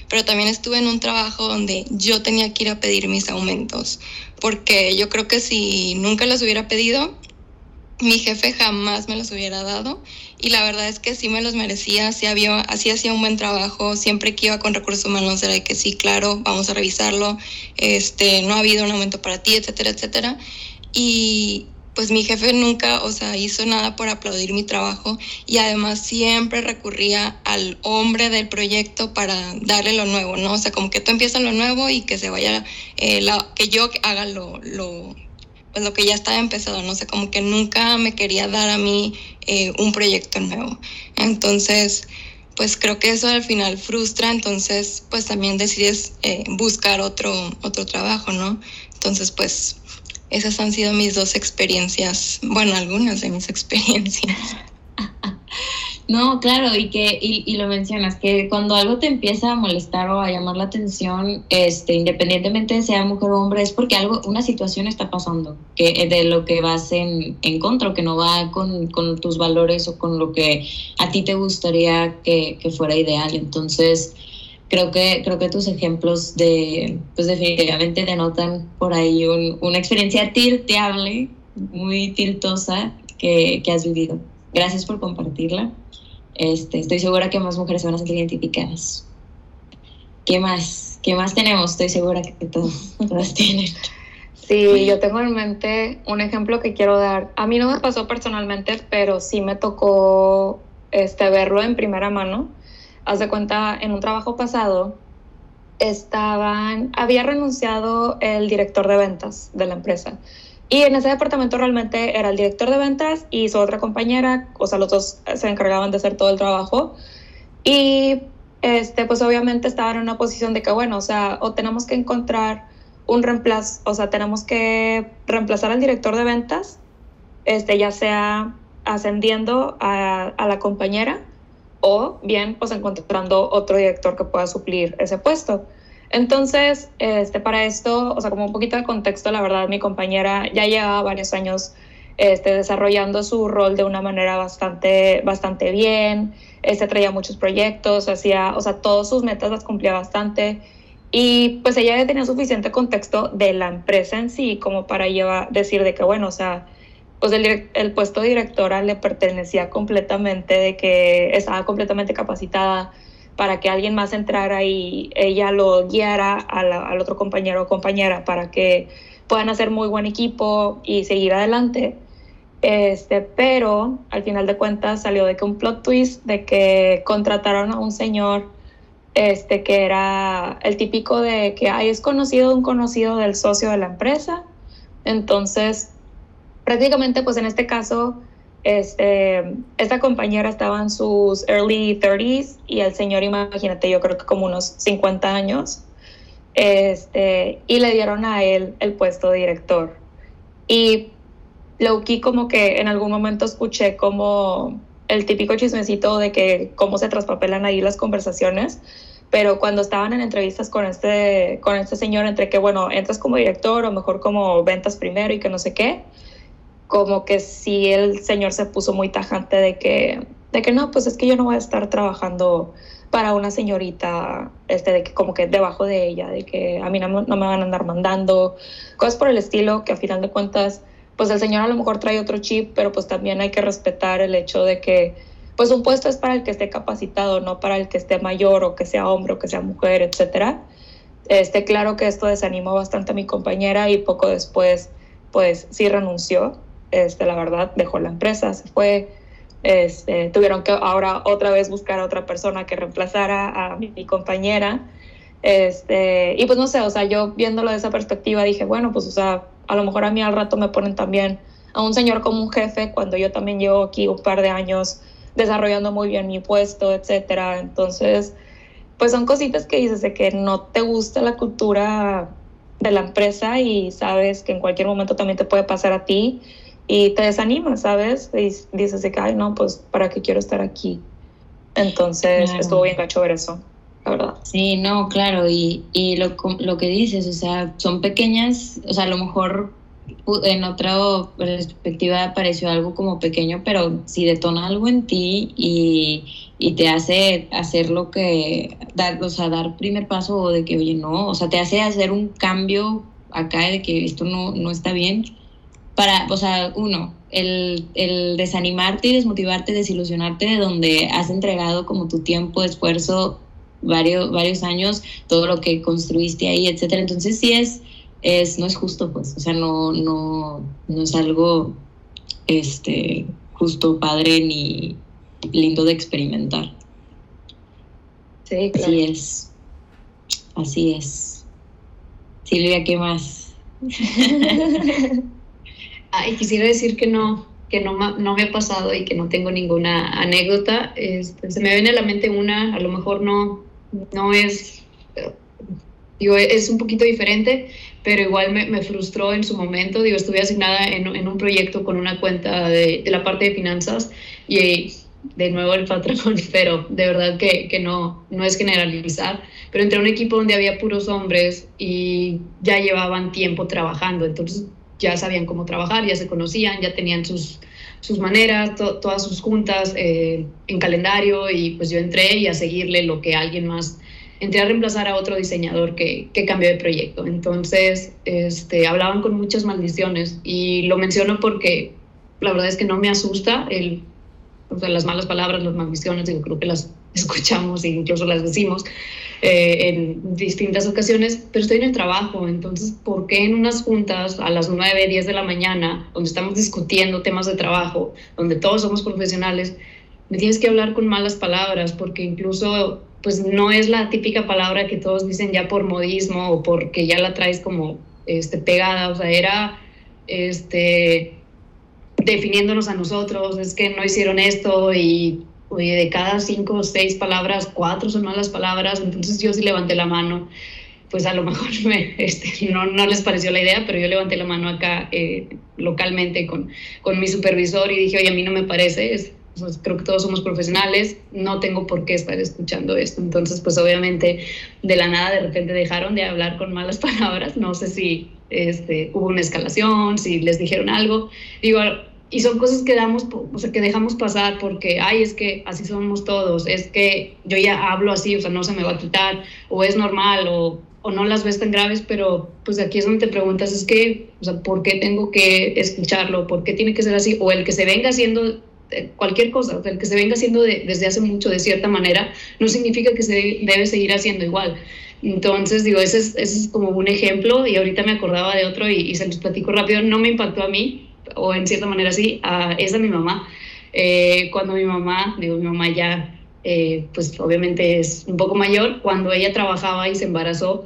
pero también estuve en un trabajo donde yo tenía que ir a pedir mis aumentos, porque yo creo que si nunca los hubiera pedido, mi jefe jamás me los hubiera dado y la verdad es que sí me los merecía, sí había, así hacía un buen trabajo, siempre que iba con recursos humanos era de que sí, claro, vamos a revisarlo, este, no ha habido un aumento para ti, etcétera, etcétera. Y, pues mi jefe nunca, o sea, hizo nada por aplaudir mi trabajo y además siempre recurría al hombre del proyecto para darle lo nuevo, ¿no? O sea, como que tú empiezas lo nuevo y que se vaya, eh, la, que yo haga lo, lo, pues lo que ya estaba empezado, no sé, como que nunca me quería dar a mí eh, un proyecto nuevo. Entonces, pues creo que eso al final frustra, entonces pues también decides eh, buscar otro, otro trabajo, ¿no? Entonces, pues esas han sido mis dos experiencias, bueno, algunas de mis <laughs> experiencias. No, claro, y que y, y, lo mencionas, que cuando algo te empieza a molestar o a llamar la atención, este, independientemente de sea mujer o hombre, es porque algo, una situación está pasando, que de lo que vas en, en contra, que no va con, con, tus valores o con lo que a ti te gustaría que, que fuera ideal. Entonces, creo que, creo que tus ejemplos de, pues definitivamente denotan por ahí un, una experiencia tilteable, muy tiltosa que, que, has vivido. Gracias por compartirla. Este, estoy segura que más mujeres se van a sentir identificadas. ¿Qué más? ¿Qué más tenemos? Estoy segura que todos, todas tienen. Sí, yo tengo en mente un ejemplo que quiero dar. A mí no me pasó personalmente, pero sí me tocó este, verlo en primera mano haz de cuenta, en un trabajo pasado, estaban, había renunciado el director de ventas de la empresa. Y en ese departamento realmente era el director de ventas y su otra compañera, o sea, los dos se encargaban de hacer todo el trabajo. Y este, pues obviamente estaban en una posición de que, bueno, o sea, o tenemos que encontrar un reemplazo, o sea, tenemos que reemplazar al director de ventas, este, ya sea ascendiendo a, a la compañera o bien pues encontrando otro director que pueda suplir ese puesto. Entonces, este, para esto, o sea, como un poquito de contexto, la verdad, mi compañera ya llevaba varios años este, desarrollando su rol de una manera bastante, bastante bien, este, traía muchos proyectos, hacía, o sea, todas sus metas las cumplía bastante. Y pues ella ya tenía suficiente contexto de la empresa en sí como para llevar, decir de que, bueno, o sea, pues el, el puesto de directora le pertenecía completamente, de que estaba completamente capacitada para que alguien más entrara y ella lo guiara al otro compañero o compañera para que puedan hacer muy buen equipo y seguir adelante. Este, pero al final de cuentas salió de que un plot twist de que contrataron a un señor este, que era el típico de que es conocido un conocido del socio de la empresa. Entonces, prácticamente, pues en este caso, este, esta compañera estaba en sus early 30s y el señor, imagínate, yo creo que como unos 50 años, este, y le dieron a él el puesto de director. Y Loki como que en algún momento escuché como el típico chismecito de que cómo se traspapelan ahí las conversaciones, pero cuando estaban en entrevistas con este, con este señor, entre que, bueno, entras como director o mejor como ventas primero y que no sé qué, como que sí el señor se puso muy tajante de que, de que no, pues es que yo no voy a estar trabajando para una señorita, este, de que como que debajo de ella, de que a mí no, no me van a andar mandando, cosas por el estilo, que a final de cuentas pues el señor a lo mejor trae otro chip, pero pues también hay que respetar el hecho de que pues un puesto es para el que esté capacitado, no para el que esté mayor o que sea hombre o que sea mujer, etcétera. Este, claro que esto desanimó bastante a mi compañera y poco después pues sí renunció, este, la verdad, dejó la empresa, se fue, este, tuvieron que ahora otra vez buscar a otra persona que reemplazara a mi, mi compañera. Este, y pues no sé, o sea, yo viéndolo de esa perspectiva dije, bueno, pues o sea, a lo mejor a mí al rato me ponen también a un señor como un jefe cuando yo también llevo aquí un par de años desarrollando muy bien mi puesto, etcétera. Entonces, pues son cositas que dices de que no te gusta la cultura de la empresa y sabes que en cualquier momento también te puede pasar a ti y te desanima, ¿sabes? Y dices de que, ay, no, pues, ¿para qué quiero estar aquí? Entonces, estuvo bien gacho ver eso. Sí, no, claro, y, y lo, lo que dices, o sea, son pequeñas, o sea, a lo mejor en otra perspectiva pareció algo como pequeño, pero si detona algo en ti y, y, te hace hacer lo que, dar, o sea, dar primer paso de que, oye, no, o sea, te hace hacer un cambio acá de que esto no, no está bien, para, o sea, uno, el, el desanimarte y desmotivarte, desilusionarte de donde has entregado como tu tiempo, esfuerzo, varios, varios años, todo lo que construiste ahí, etcétera. Entonces sí es, es, no es justo, pues, o sea, no, no, no es algo este, justo, padre ni lindo de experimentar. Sí, claro. Así es. Así es. Silvia, ¿qué más? <laughs> Ay, quisiera decir que no, que no, no, me ha pasado y que no tengo ninguna anécdota. Este, se me viene a la mente una, a lo mejor no, no es, digo, es un poquito diferente, pero igual me, me frustró en su momento. Digo, estuve asignada en, en un proyecto con una cuenta de, de, la parte de finanzas y de nuevo el patrón, <laughs> pero de verdad que, que no, no es generalizar. Pero entré a un equipo donde había puros hombres y ya llevaban tiempo trabajando, entonces ya sabían cómo trabajar, ya se conocían, ya tenían sus, sus maneras, to, todas sus juntas eh, en calendario y pues yo entré y a seguirle lo que alguien más, entré a reemplazar a otro diseñador que, que cambió de proyecto. Entonces, este, hablaban con muchas maldiciones y lo menciono porque la verdad es que no me asusta el, o sea, las malas palabras, las maldiciones, yo creo que las <laughs> escuchamos e incluso las decimos eh, en distintas ocasiones, pero estoy en el trabajo, entonces, ¿por qué en unas juntas a las 9, 10 de la mañana, donde estamos discutiendo temas de trabajo, donde todos somos profesionales, me tienes que hablar con malas palabras? Porque incluso, pues no es la típica palabra que todos dicen ya por modismo o porque ya la traes como este, pegada, o sea, era este definiéndonos a nosotros, es que no hicieron esto y oye, de cada cinco o seis palabras, cuatro son malas palabras, entonces yo sí levanté la mano, pues a lo mejor me, este, no, no les pareció la idea, pero yo levanté la mano acá eh, localmente con, con mi supervisor y dije, oye, a mí no me parece, creo que todos somos profesionales, no tengo por qué estar escuchando esto. Entonces, pues obviamente de la nada de repente dejaron de hablar con malas <laughs> palabras, no sé si este, hubo una escalación, si les dijeron algo. Digo, y son cosas que damos, o sea, que dejamos pasar porque, ay, es que así somos todos, es que yo ya hablo así, o sea, no se me va a quitar, o es normal, o, o no las ves tan graves, pero pues aquí es donde te preguntas, es que, o sea, ¿por qué tengo que escucharlo? ¿Por qué tiene que ser así? O el que se venga haciendo eh, cualquier cosa, o sea, el que se venga haciendo desde hace mucho de cierta manera, no significa que se debe seguir haciendo igual. Entonces, digo, ese es, ese es como un ejemplo y ahorita me acordaba de otro y, y se los platico rápido, no me impactó a mí, o en cierta manera sí, a, es a mi mamá. Eh, cuando mi mamá, digo, mi mamá ya, eh, pues obviamente es un poco mayor, cuando ella trabajaba y se embarazó,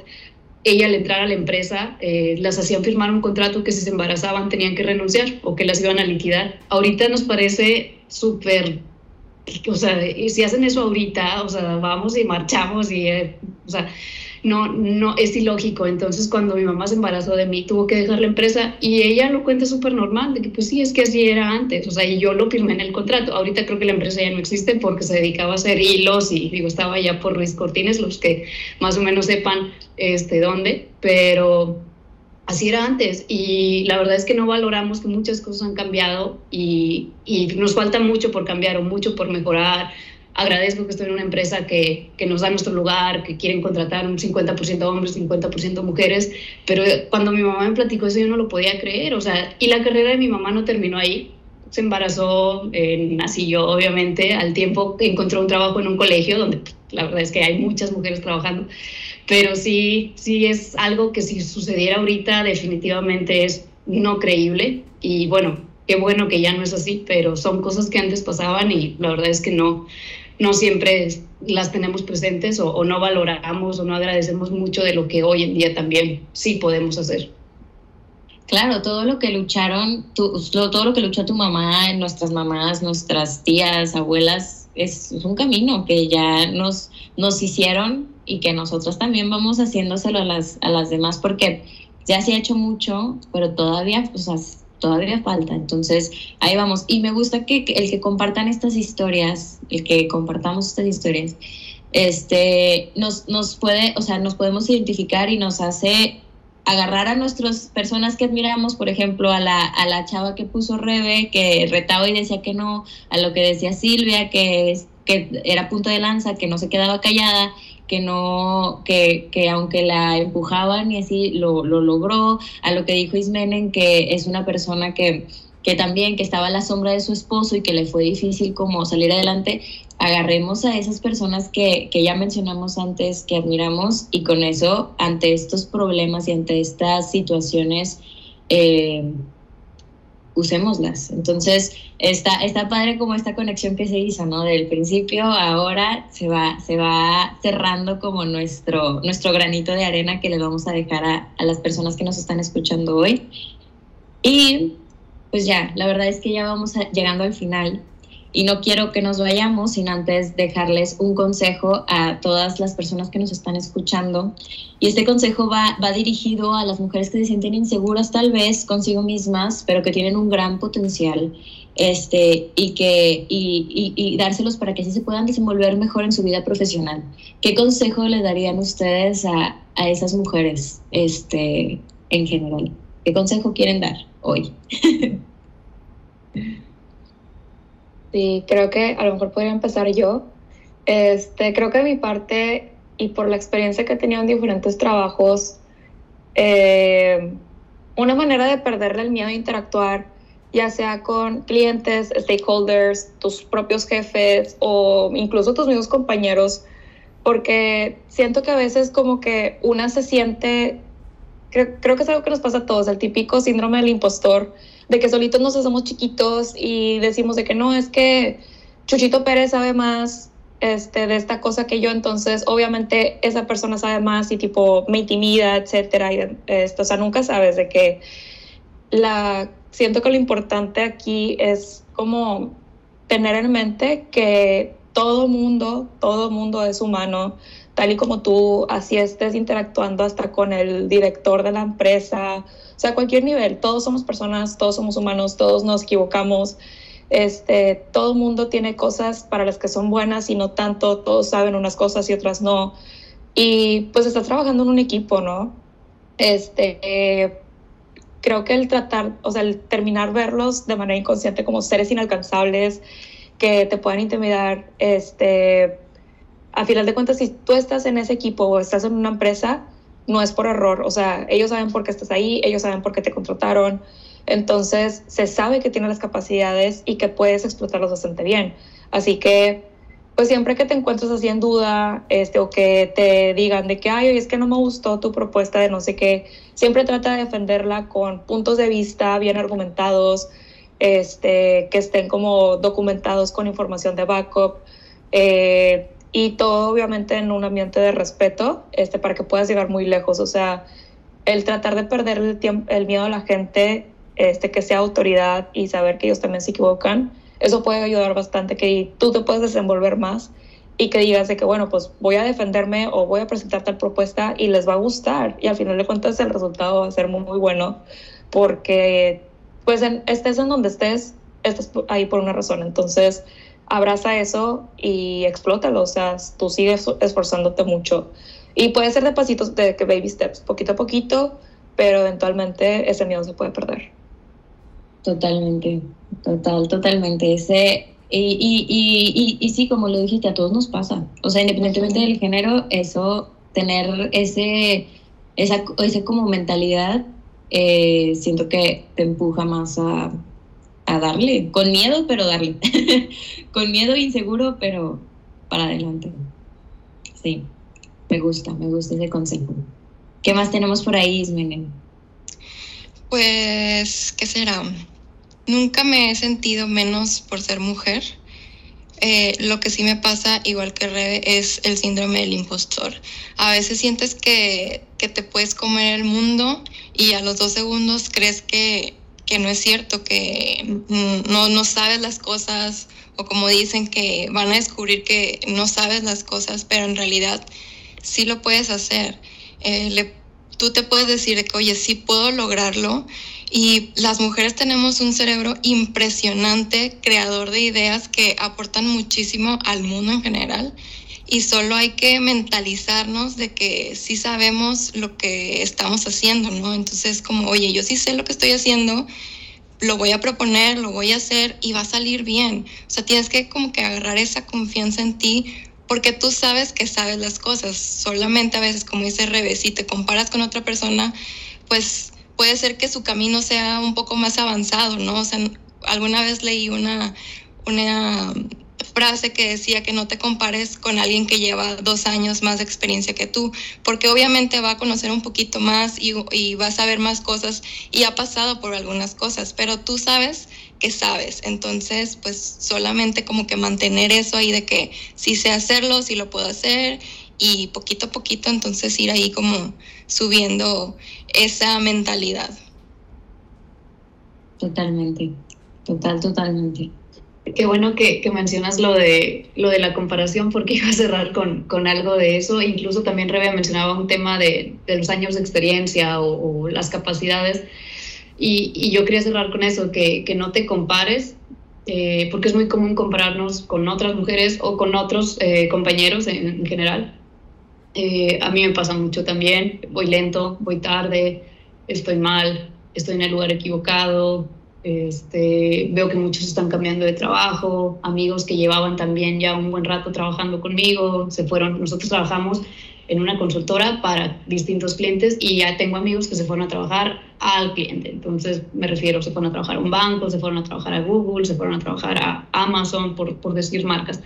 ella al entrar a la empresa eh, las hacían firmar un contrato que si se embarazaban tenían que renunciar o que las iban a liquidar. Ahorita nos parece súper, o sea, si hacen eso ahorita, o sea, vamos y marchamos y, o sea, no, no es ilógico. Entonces, cuando mi mamá se embarazó de mí, tuvo que dejar la empresa y ella lo cuenta súper normal, de que pues sí, es que así era antes, o sea, y yo lo firmé en el contrato. Ahorita creo que la empresa ya no existe porque se dedicaba a hacer hilos y digo, estaba ya por Luis Cortines, los que más o menos sepan este, dónde, pero así era antes y la verdad es que no valoramos que muchas cosas han cambiado y, y nos falta mucho por cambiar o mucho por mejorar agradezco que estoy en una empresa que, que nos da nuestro lugar, que quieren contratar un 50% hombres, 50% mujeres, pero cuando mi mamá me platicó eso yo no lo podía creer, o sea, y la carrera de mi mamá no terminó ahí, se embarazó, eh, nací yo obviamente, al tiempo encontró un trabajo en un colegio donde la verdad es que hay muchas mujeres trabajando, pero sí, sí es algo que si sucediera ahorita definitivamente es no creíble. Y bueno, qué bueno que ya no es así, pero son cosas que antes pasaban y la verdad es que no, no siempre las tenemos presentes o, no valoramos o no agradecemos mucho de lo que hoy en día también sí podemos hacer. Claro, todo lo que lucharon, todo lo que luchó tu mamá, nuestras mamás, nuestras tías, abuelas, es, un camino que ya nos, nos hicieron y que nosotros también vamos haciéndoselo a las, a las demás porque ya se ha hecho mucho, pero todavía pues, todavía falta. Entonces, ahí vamos. Y me gusta que, el que compartan estas historias, el que compartamos estas historias, este, nos, nos puede, o sea, nos podemos identificar y nos hace agarrar a nuestras personas que admiramos, por ejemplo, a la, a la chava que puso Rebe, que retaba y decía que no, a lo que decía Silvia, que, que era punto de lanza, que no se quedaba callada, que no, que, que aunque la empujaban y así lo, lo, logró, a lo que dijo Ismenen, que es una persona que, que también, que estaba a la sombra de su esposo y que le fue difícil como salir adelante, agarremos a esas personas que, que ya mencionamos antes, que admiramos, y con eso, ante estos problemas y ante estas situaciones, eh, usémoslas. Entonces, está, está padre como esta conexión que se hizo, ¿no? Del principio ahora se va, se va cerrando como nuestro, nuestro granito de arena que le vamos a dejar a, a las personas que nos están escuchando hoy. Y pues ya, la verdad es que ya vamos llegando al final y no quiero que nos vayamos sin antes dejarles un consejo a todas las personas que nos están escuchando. Y este consejo va, va dirigido a las mujeres que se sienten inseguras tal vez consigo mismas, pero que tienen un gran potencial este, y, que, y, y, y dárselos para que así se puedan desenvolver mejor en su vida profesional. ¿Qué consejo le darían ustedes a, a esas mujeres este, en general? ¿Qué consejo quieren dar hoy? <laughs> Sí, creo que a lo mejor podría empezar yo. Este, creo que de mi parte y por la experiencia que he tenido en diferentes trabajos, eh, una manera de perderle el miedo a interactuar, ya sea con clientes, stakeholders, tus propios jefes o incluso tus mismos compañeros, porque siento que a veces como que una se siente, creo, creo que es algo que nos pasa a todos, el típico síndrome del impostor, de que solitos nos hacemos chiquitos y decimos de que no, es que Chuchito Pérez sabe más este, de esta cosa que yo, entonces obviamente esa persona sabe más y tipo me intimida, etcétera, y esto, o sea, nunca sabes de que la, siento que lo importante aquí es como tener en mente que todo mundo, todo mundo es humano, tal y como tú, así estés interactuando hasta con el director de la empresa, sea, a cualquier nivel, todos somos personas, todos somos humanos, todos nos equivocamos. Este, todo mundo tiene cosas para las que son buenas y no tanto, todos saben unas cosas y otras no. Y pues estás trabajando en un equipo, ¿no? Este, creo que el tratar, o sea, el terminar verlos de manera inconsciente como seres inalcanzables que te puedan intimidar, este, a final de cuentas, si tú estás en ese equipo o estás en una empresa, no es por error, o sea, ellos saben por qué estás ahí, ellos saben por qué te contrataron, entonces se sabe que tienes las capacidades y que puedes explotarlos bastante bien. Así que, pues siempre que te encuentres así en duda, este, o que te digan de que, ay, es que no me gustó tu propuesta de no sé qué, siempre trata de defenderla con puntos de vista bien argumentados, este, que estén como documentados con información de backup. Eh, y todo obviamente en un ambiente de respeto, este, para que puedas llegar muy lejos. O sea, el tratar de perder el, tiempo, el miedo a la gente, este, que sea autoridad y saber que ellos también se equivocan, eso puede ayudar bastante, que tú te puedes desenvolver más y que digas de que, bueno, pues voy a defenderme o voy a presentar tal propuesta y les va a gustar. Y al final de cuentas el resultado va a ser muy, muy bueno porque, pues, en, estés en donde estés, estás ahí por una razón. Entonces, abraza eso y explótalo, o sea, tú sigues esforzándote mucho. Y puede ser de pasitos, de que baby steps, poquito a poquito, pero eventualmente ese miedo se puede perder. Totalmente, total, totalmente. Ese, y, y, y, y, sí, como lo dijiste, a todos nos pasa. O sea, independientemente del género, eso, tener ese, esa, esa como mentalidad, eh, siento que te empuja más a, a darle, con miedo, pero darle. <laughs> con miedo inseguro, pero para adelante. Sí, me gusta, me gusta ese consejo. ¿Qué más tenemos por ahí, Ismene? Pues, ¿qué será? Nunca me he sentido menos por ser mujer. Eh, lo que sí me pasa, igual que Rebe, es el síndrome del impostor. A veces sientes que, que te puedes comer el mundo y a los dos segundos crees que que no es cierto, que no, no sabes las cosas o como dicen que van a descubrir que no sabes las cosas, pero en realidad sí lo puedes hacer. Eh, tú te puedes decir que, oye, sí puedo lograrlo. Y las mujeres tenemos un cerebro impresionante, creador de ideas que aportan muchísimo al mundo en general. Y solo hay que mentalizarnos de que sí sabemos lo que estamos haciendo, ¿no? Entonces, como, oye, yo sí sé lo que estoy haciendo, lo voy a proponer, lo voy a hacer y va a salir bien. O sea, tienes que como que agarrar esa confianza en ti porque tú sabes que sabes las cosas. Solamente a veces, como dice Rebe, si te comparas con otra persona, pues puede ser que su camino sea un poco más avanzado, ¿no? O sea, alguna vez leí una, una frase que decía que no te compares con alguien que lleva dos años más de experiencia que tú, porque obviamente va a conocer un poquito más y, y va a saber más cosas y ha pasado por algunas cosas, pero tú sabes que sabes. Entonces, pues solamente como que mantener eso ahí de que sí sé hacerlo, sí lo puedo hacer y poquito a poquito entonces ir ahí como subiendo esa mentalidad. Totalmente, total, totalmente. Qué bueno que, que, mencionas lo de, lo de la comparación, porque <laughs> iba a cerrar con, con algo de eso. Incluso también Rebe mencionaba un tema de, de los años de experiencia o, o las capacidades. Y, y, yo quería cerrar con eso, que, que no te compares, eh, porque es muy común compararnos con otras mujeres o con otros eh, compañeros en, en general. Eh, a mí me pasa mucho también, voy lento, voy tarde, estoy mal, estoy en el lugar equivocado, este, veo que muchos están cambiando de trabajo, amigos que llevaban también ya un buen rato trabajando conmigo, se fueron, nosotros trabajamos en una consultora para distintos clientes y ya tengo amigos que se fueron a trabajar al cliente. Entonces, me refiero, se fueron a trabajar a un banco, se fueron a trabajar a Google, se fueron a trabajar a Amazon, por, por decir marcas.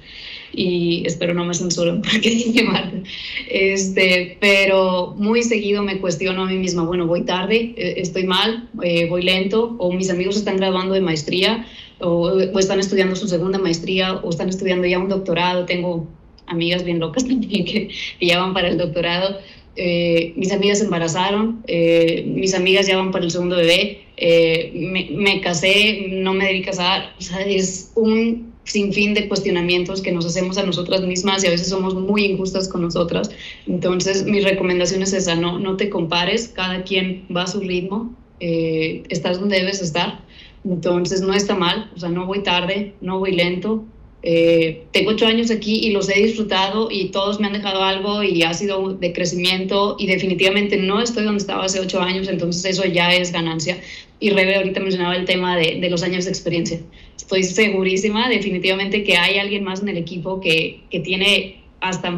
Y espero no me censuren <laughs> porque dije marcas. Este, pero muy seguido me cuestiono a mí misma, bueno, voy tarde, eh, estoy mal, eh, voy lento, o mis amigos están graduando de maestría, o, o están estudiando su segunda maestría, o están estudiando ya un doctorado. Tengo amigas bien locas <laughs> también que, que ya van para el doctorado. Eh, mis amigas se embarazaron, eh, mis amigas ya van para el segundo bebé, eh, me, me, casé, no me debí casar, o sea, es un sinfín de cuestionamientos que nos hacemos a nosotras mismas y a veces somos muy injustas con nosotras. Entonces, mi recomendación es esa, no, no te compares, cada quien va a su ritmo, estás donde debes estar, Entonces no está mal, o sea, no voy tarde, no voy lento. Eh, tengo ocho años aquí y los he disfrutado y todos me han dejado algo y ha sido de crecimiento y definitivamente no estoy donde estaba hace ocho años, entonces eso ya es ganancia. Y Rebe ahorita mencionaba el tema de, de los años de experiencia. Estoy segurísima definitivamente que hay alguien más en el equipo que, que tiene hasta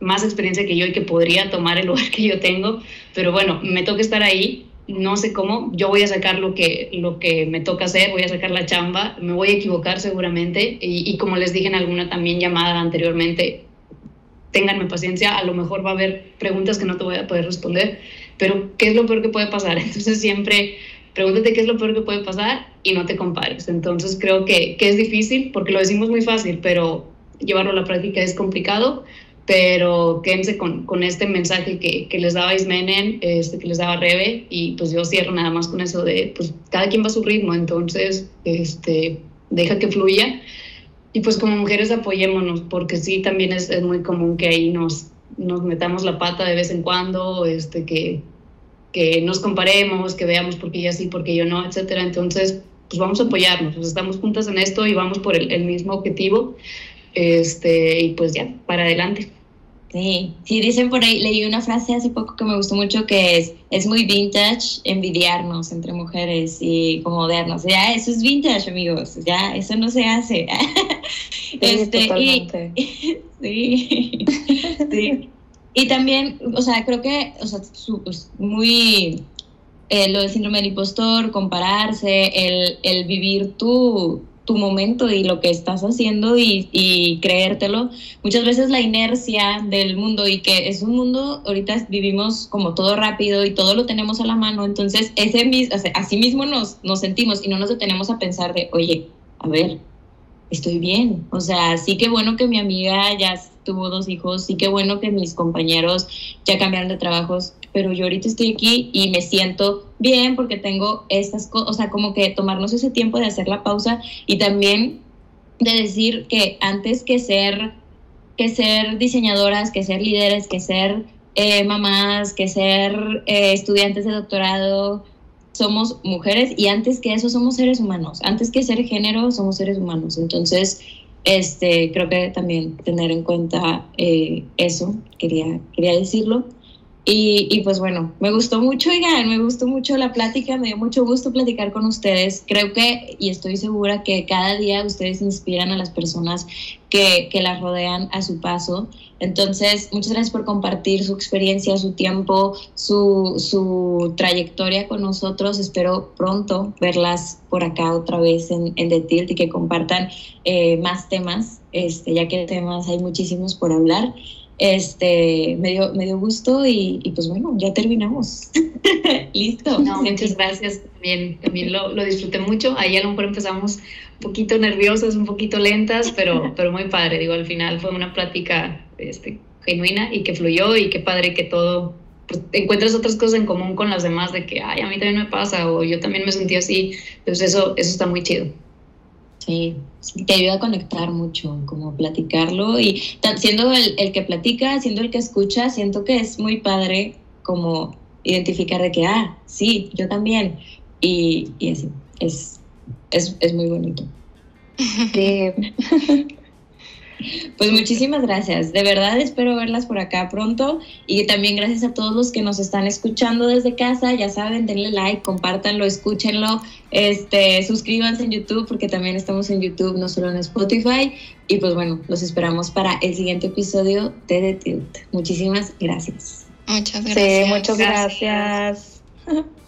más experiencia que yo y que podría tomar el lugar <laughs> que yo tengo, pero bueno, me toca estar ahí no sé cómo, yo voy a sacar lo que, lo que me toca hacer, voy a sacar la chamba, me voy a equivocar seguramente y, como les dije en alguna también llamada anteriormente, ténganme paciencia, a lo mejor va a haber preguntas que no te voy a poder responder, pero ¿qué es lo peor que puede pasar? <laughs> Entonces siempre pregúntate qué es lo peor que puede pasar y no te compares. Entonces creo que, que es difícil porque lo decimos muy fácil, pero llevarlo a la práctica es complicado, pero quédense con, con este mensaje que, que, les daba Ismenen, este, que les daba Rebe, y pues yo cierro nada más con eso de, pues cada quien va a su ritmo, entonces, este, deja que fluya. Y pues como mujeres apoyémonos, porque sí, también es, es muy común que ahí nos, nos metamos la pata de vez en cuando, este, que, que nos comparemos, que veamos por qué ella sí, por qué yo no, etcétera. Entonces, pues vamos a apoyarnos, pues estamos juntas en esto y vamos por el, el mismo objetivo. Este, y pues ya, para adelante. Sí, sí, dicen por ahí, leí una frase hace poco que me gustó mucho que es, es muy vintage envidiarnos entre mujeres y como modernos. Ya, eso es vintage, amigos, ya, eso no se hace. <laughs> Sí, este, y, <laughs> sí, <laughs> sí. Y también, o sea, creo que, o sea, pues, muy, eh, lo del síndrome del impostor, compararse, el, el vivir tú tu momento y lo que estás haciendo y, creértelo. Muchas veces la inercia del mundo y que es un mundo, ahorita vivimos como todo rápido y todo lo tenemos a la mano, entonces ese, así mismo nos, nos sentimos y no nos detenemos a pensar de, oye, a ver, estoy bien. O sea, sí que bueno que mi amiga ya tuvo dos hijos, sí que bueno que mis compañeros ya cambiaron de trabajos, pero yo ahorita estoy aquí y me siento bien porque tengo estas cosas, o sea, como que tomarnos ese tiempo de hacer la pausa y también de decir que antes que ser, que ser diseñadoras, que ser líderes, que ser eh, mamás, que ser eh, estudiantes de doctorado, somos mujeres y antes que eso somos seres humanos. Antes que ser género, somos seres humanos. Entonces, este, creo que también tener en cuenta eh, eso, quería, quería decirlo. Y, y, pues bueno, me gustó mucho, oigan, me gustó mucho la plática, me dio mucho gusto platicar con ustedes. Creo que, y estoy segura que cada día ustedes inspiran a las personas que, que las rodean a su paso. Entonces, muchas gracias por compartir su experiencia, su tiempo, su, su trayectoria con nosotros. Espero pronto verlas por acá otra vez en, en The Tilt y que compartan eh, más temas, este, ya que temas hay muchísimos por hablar este, me dio, me dio gusto y, y pues bueno, ya terminamos. <laughs> Listo. No, muchas gracias. También, también lo, lo, disfruté mucho. Ahí a lo mejor empezamos un poquito nerviosas, un poquito lentas, pero, <laughs> pero muy padre. Digo, al final fue una plática este, genuina y que fluyó y qué padre que todo, pues, encuentres otras cosas en común con las demás de que, ay, a mí también me pasa o yo también me sentí así. Entonces eso, eso está muy chido. Sí, te ayuda a conectar mucho, como platicarlo y siendo el, el, que platica, siendo el que escucha, siento que es muy padre como identificar de que, ah, sí, yo también. Y, y así, es, es, es muy bonito. Sí. <laughs> Pues muchísimas gracias. De verdad espero verlas por acá pronto y también gracias a todos los que nos están escuchando desde casa. Ya saben, denle like, compártanlo, escúchenlo, este, suscríbanse en YouTube porque también estamos en YouTube, no solo en Spotify. Y pues bueno, los esperamos para el siguiente episodio de The Tilt. Muchísimas gracias. Muchas gracias. Sí, muchas gracias. <laughs>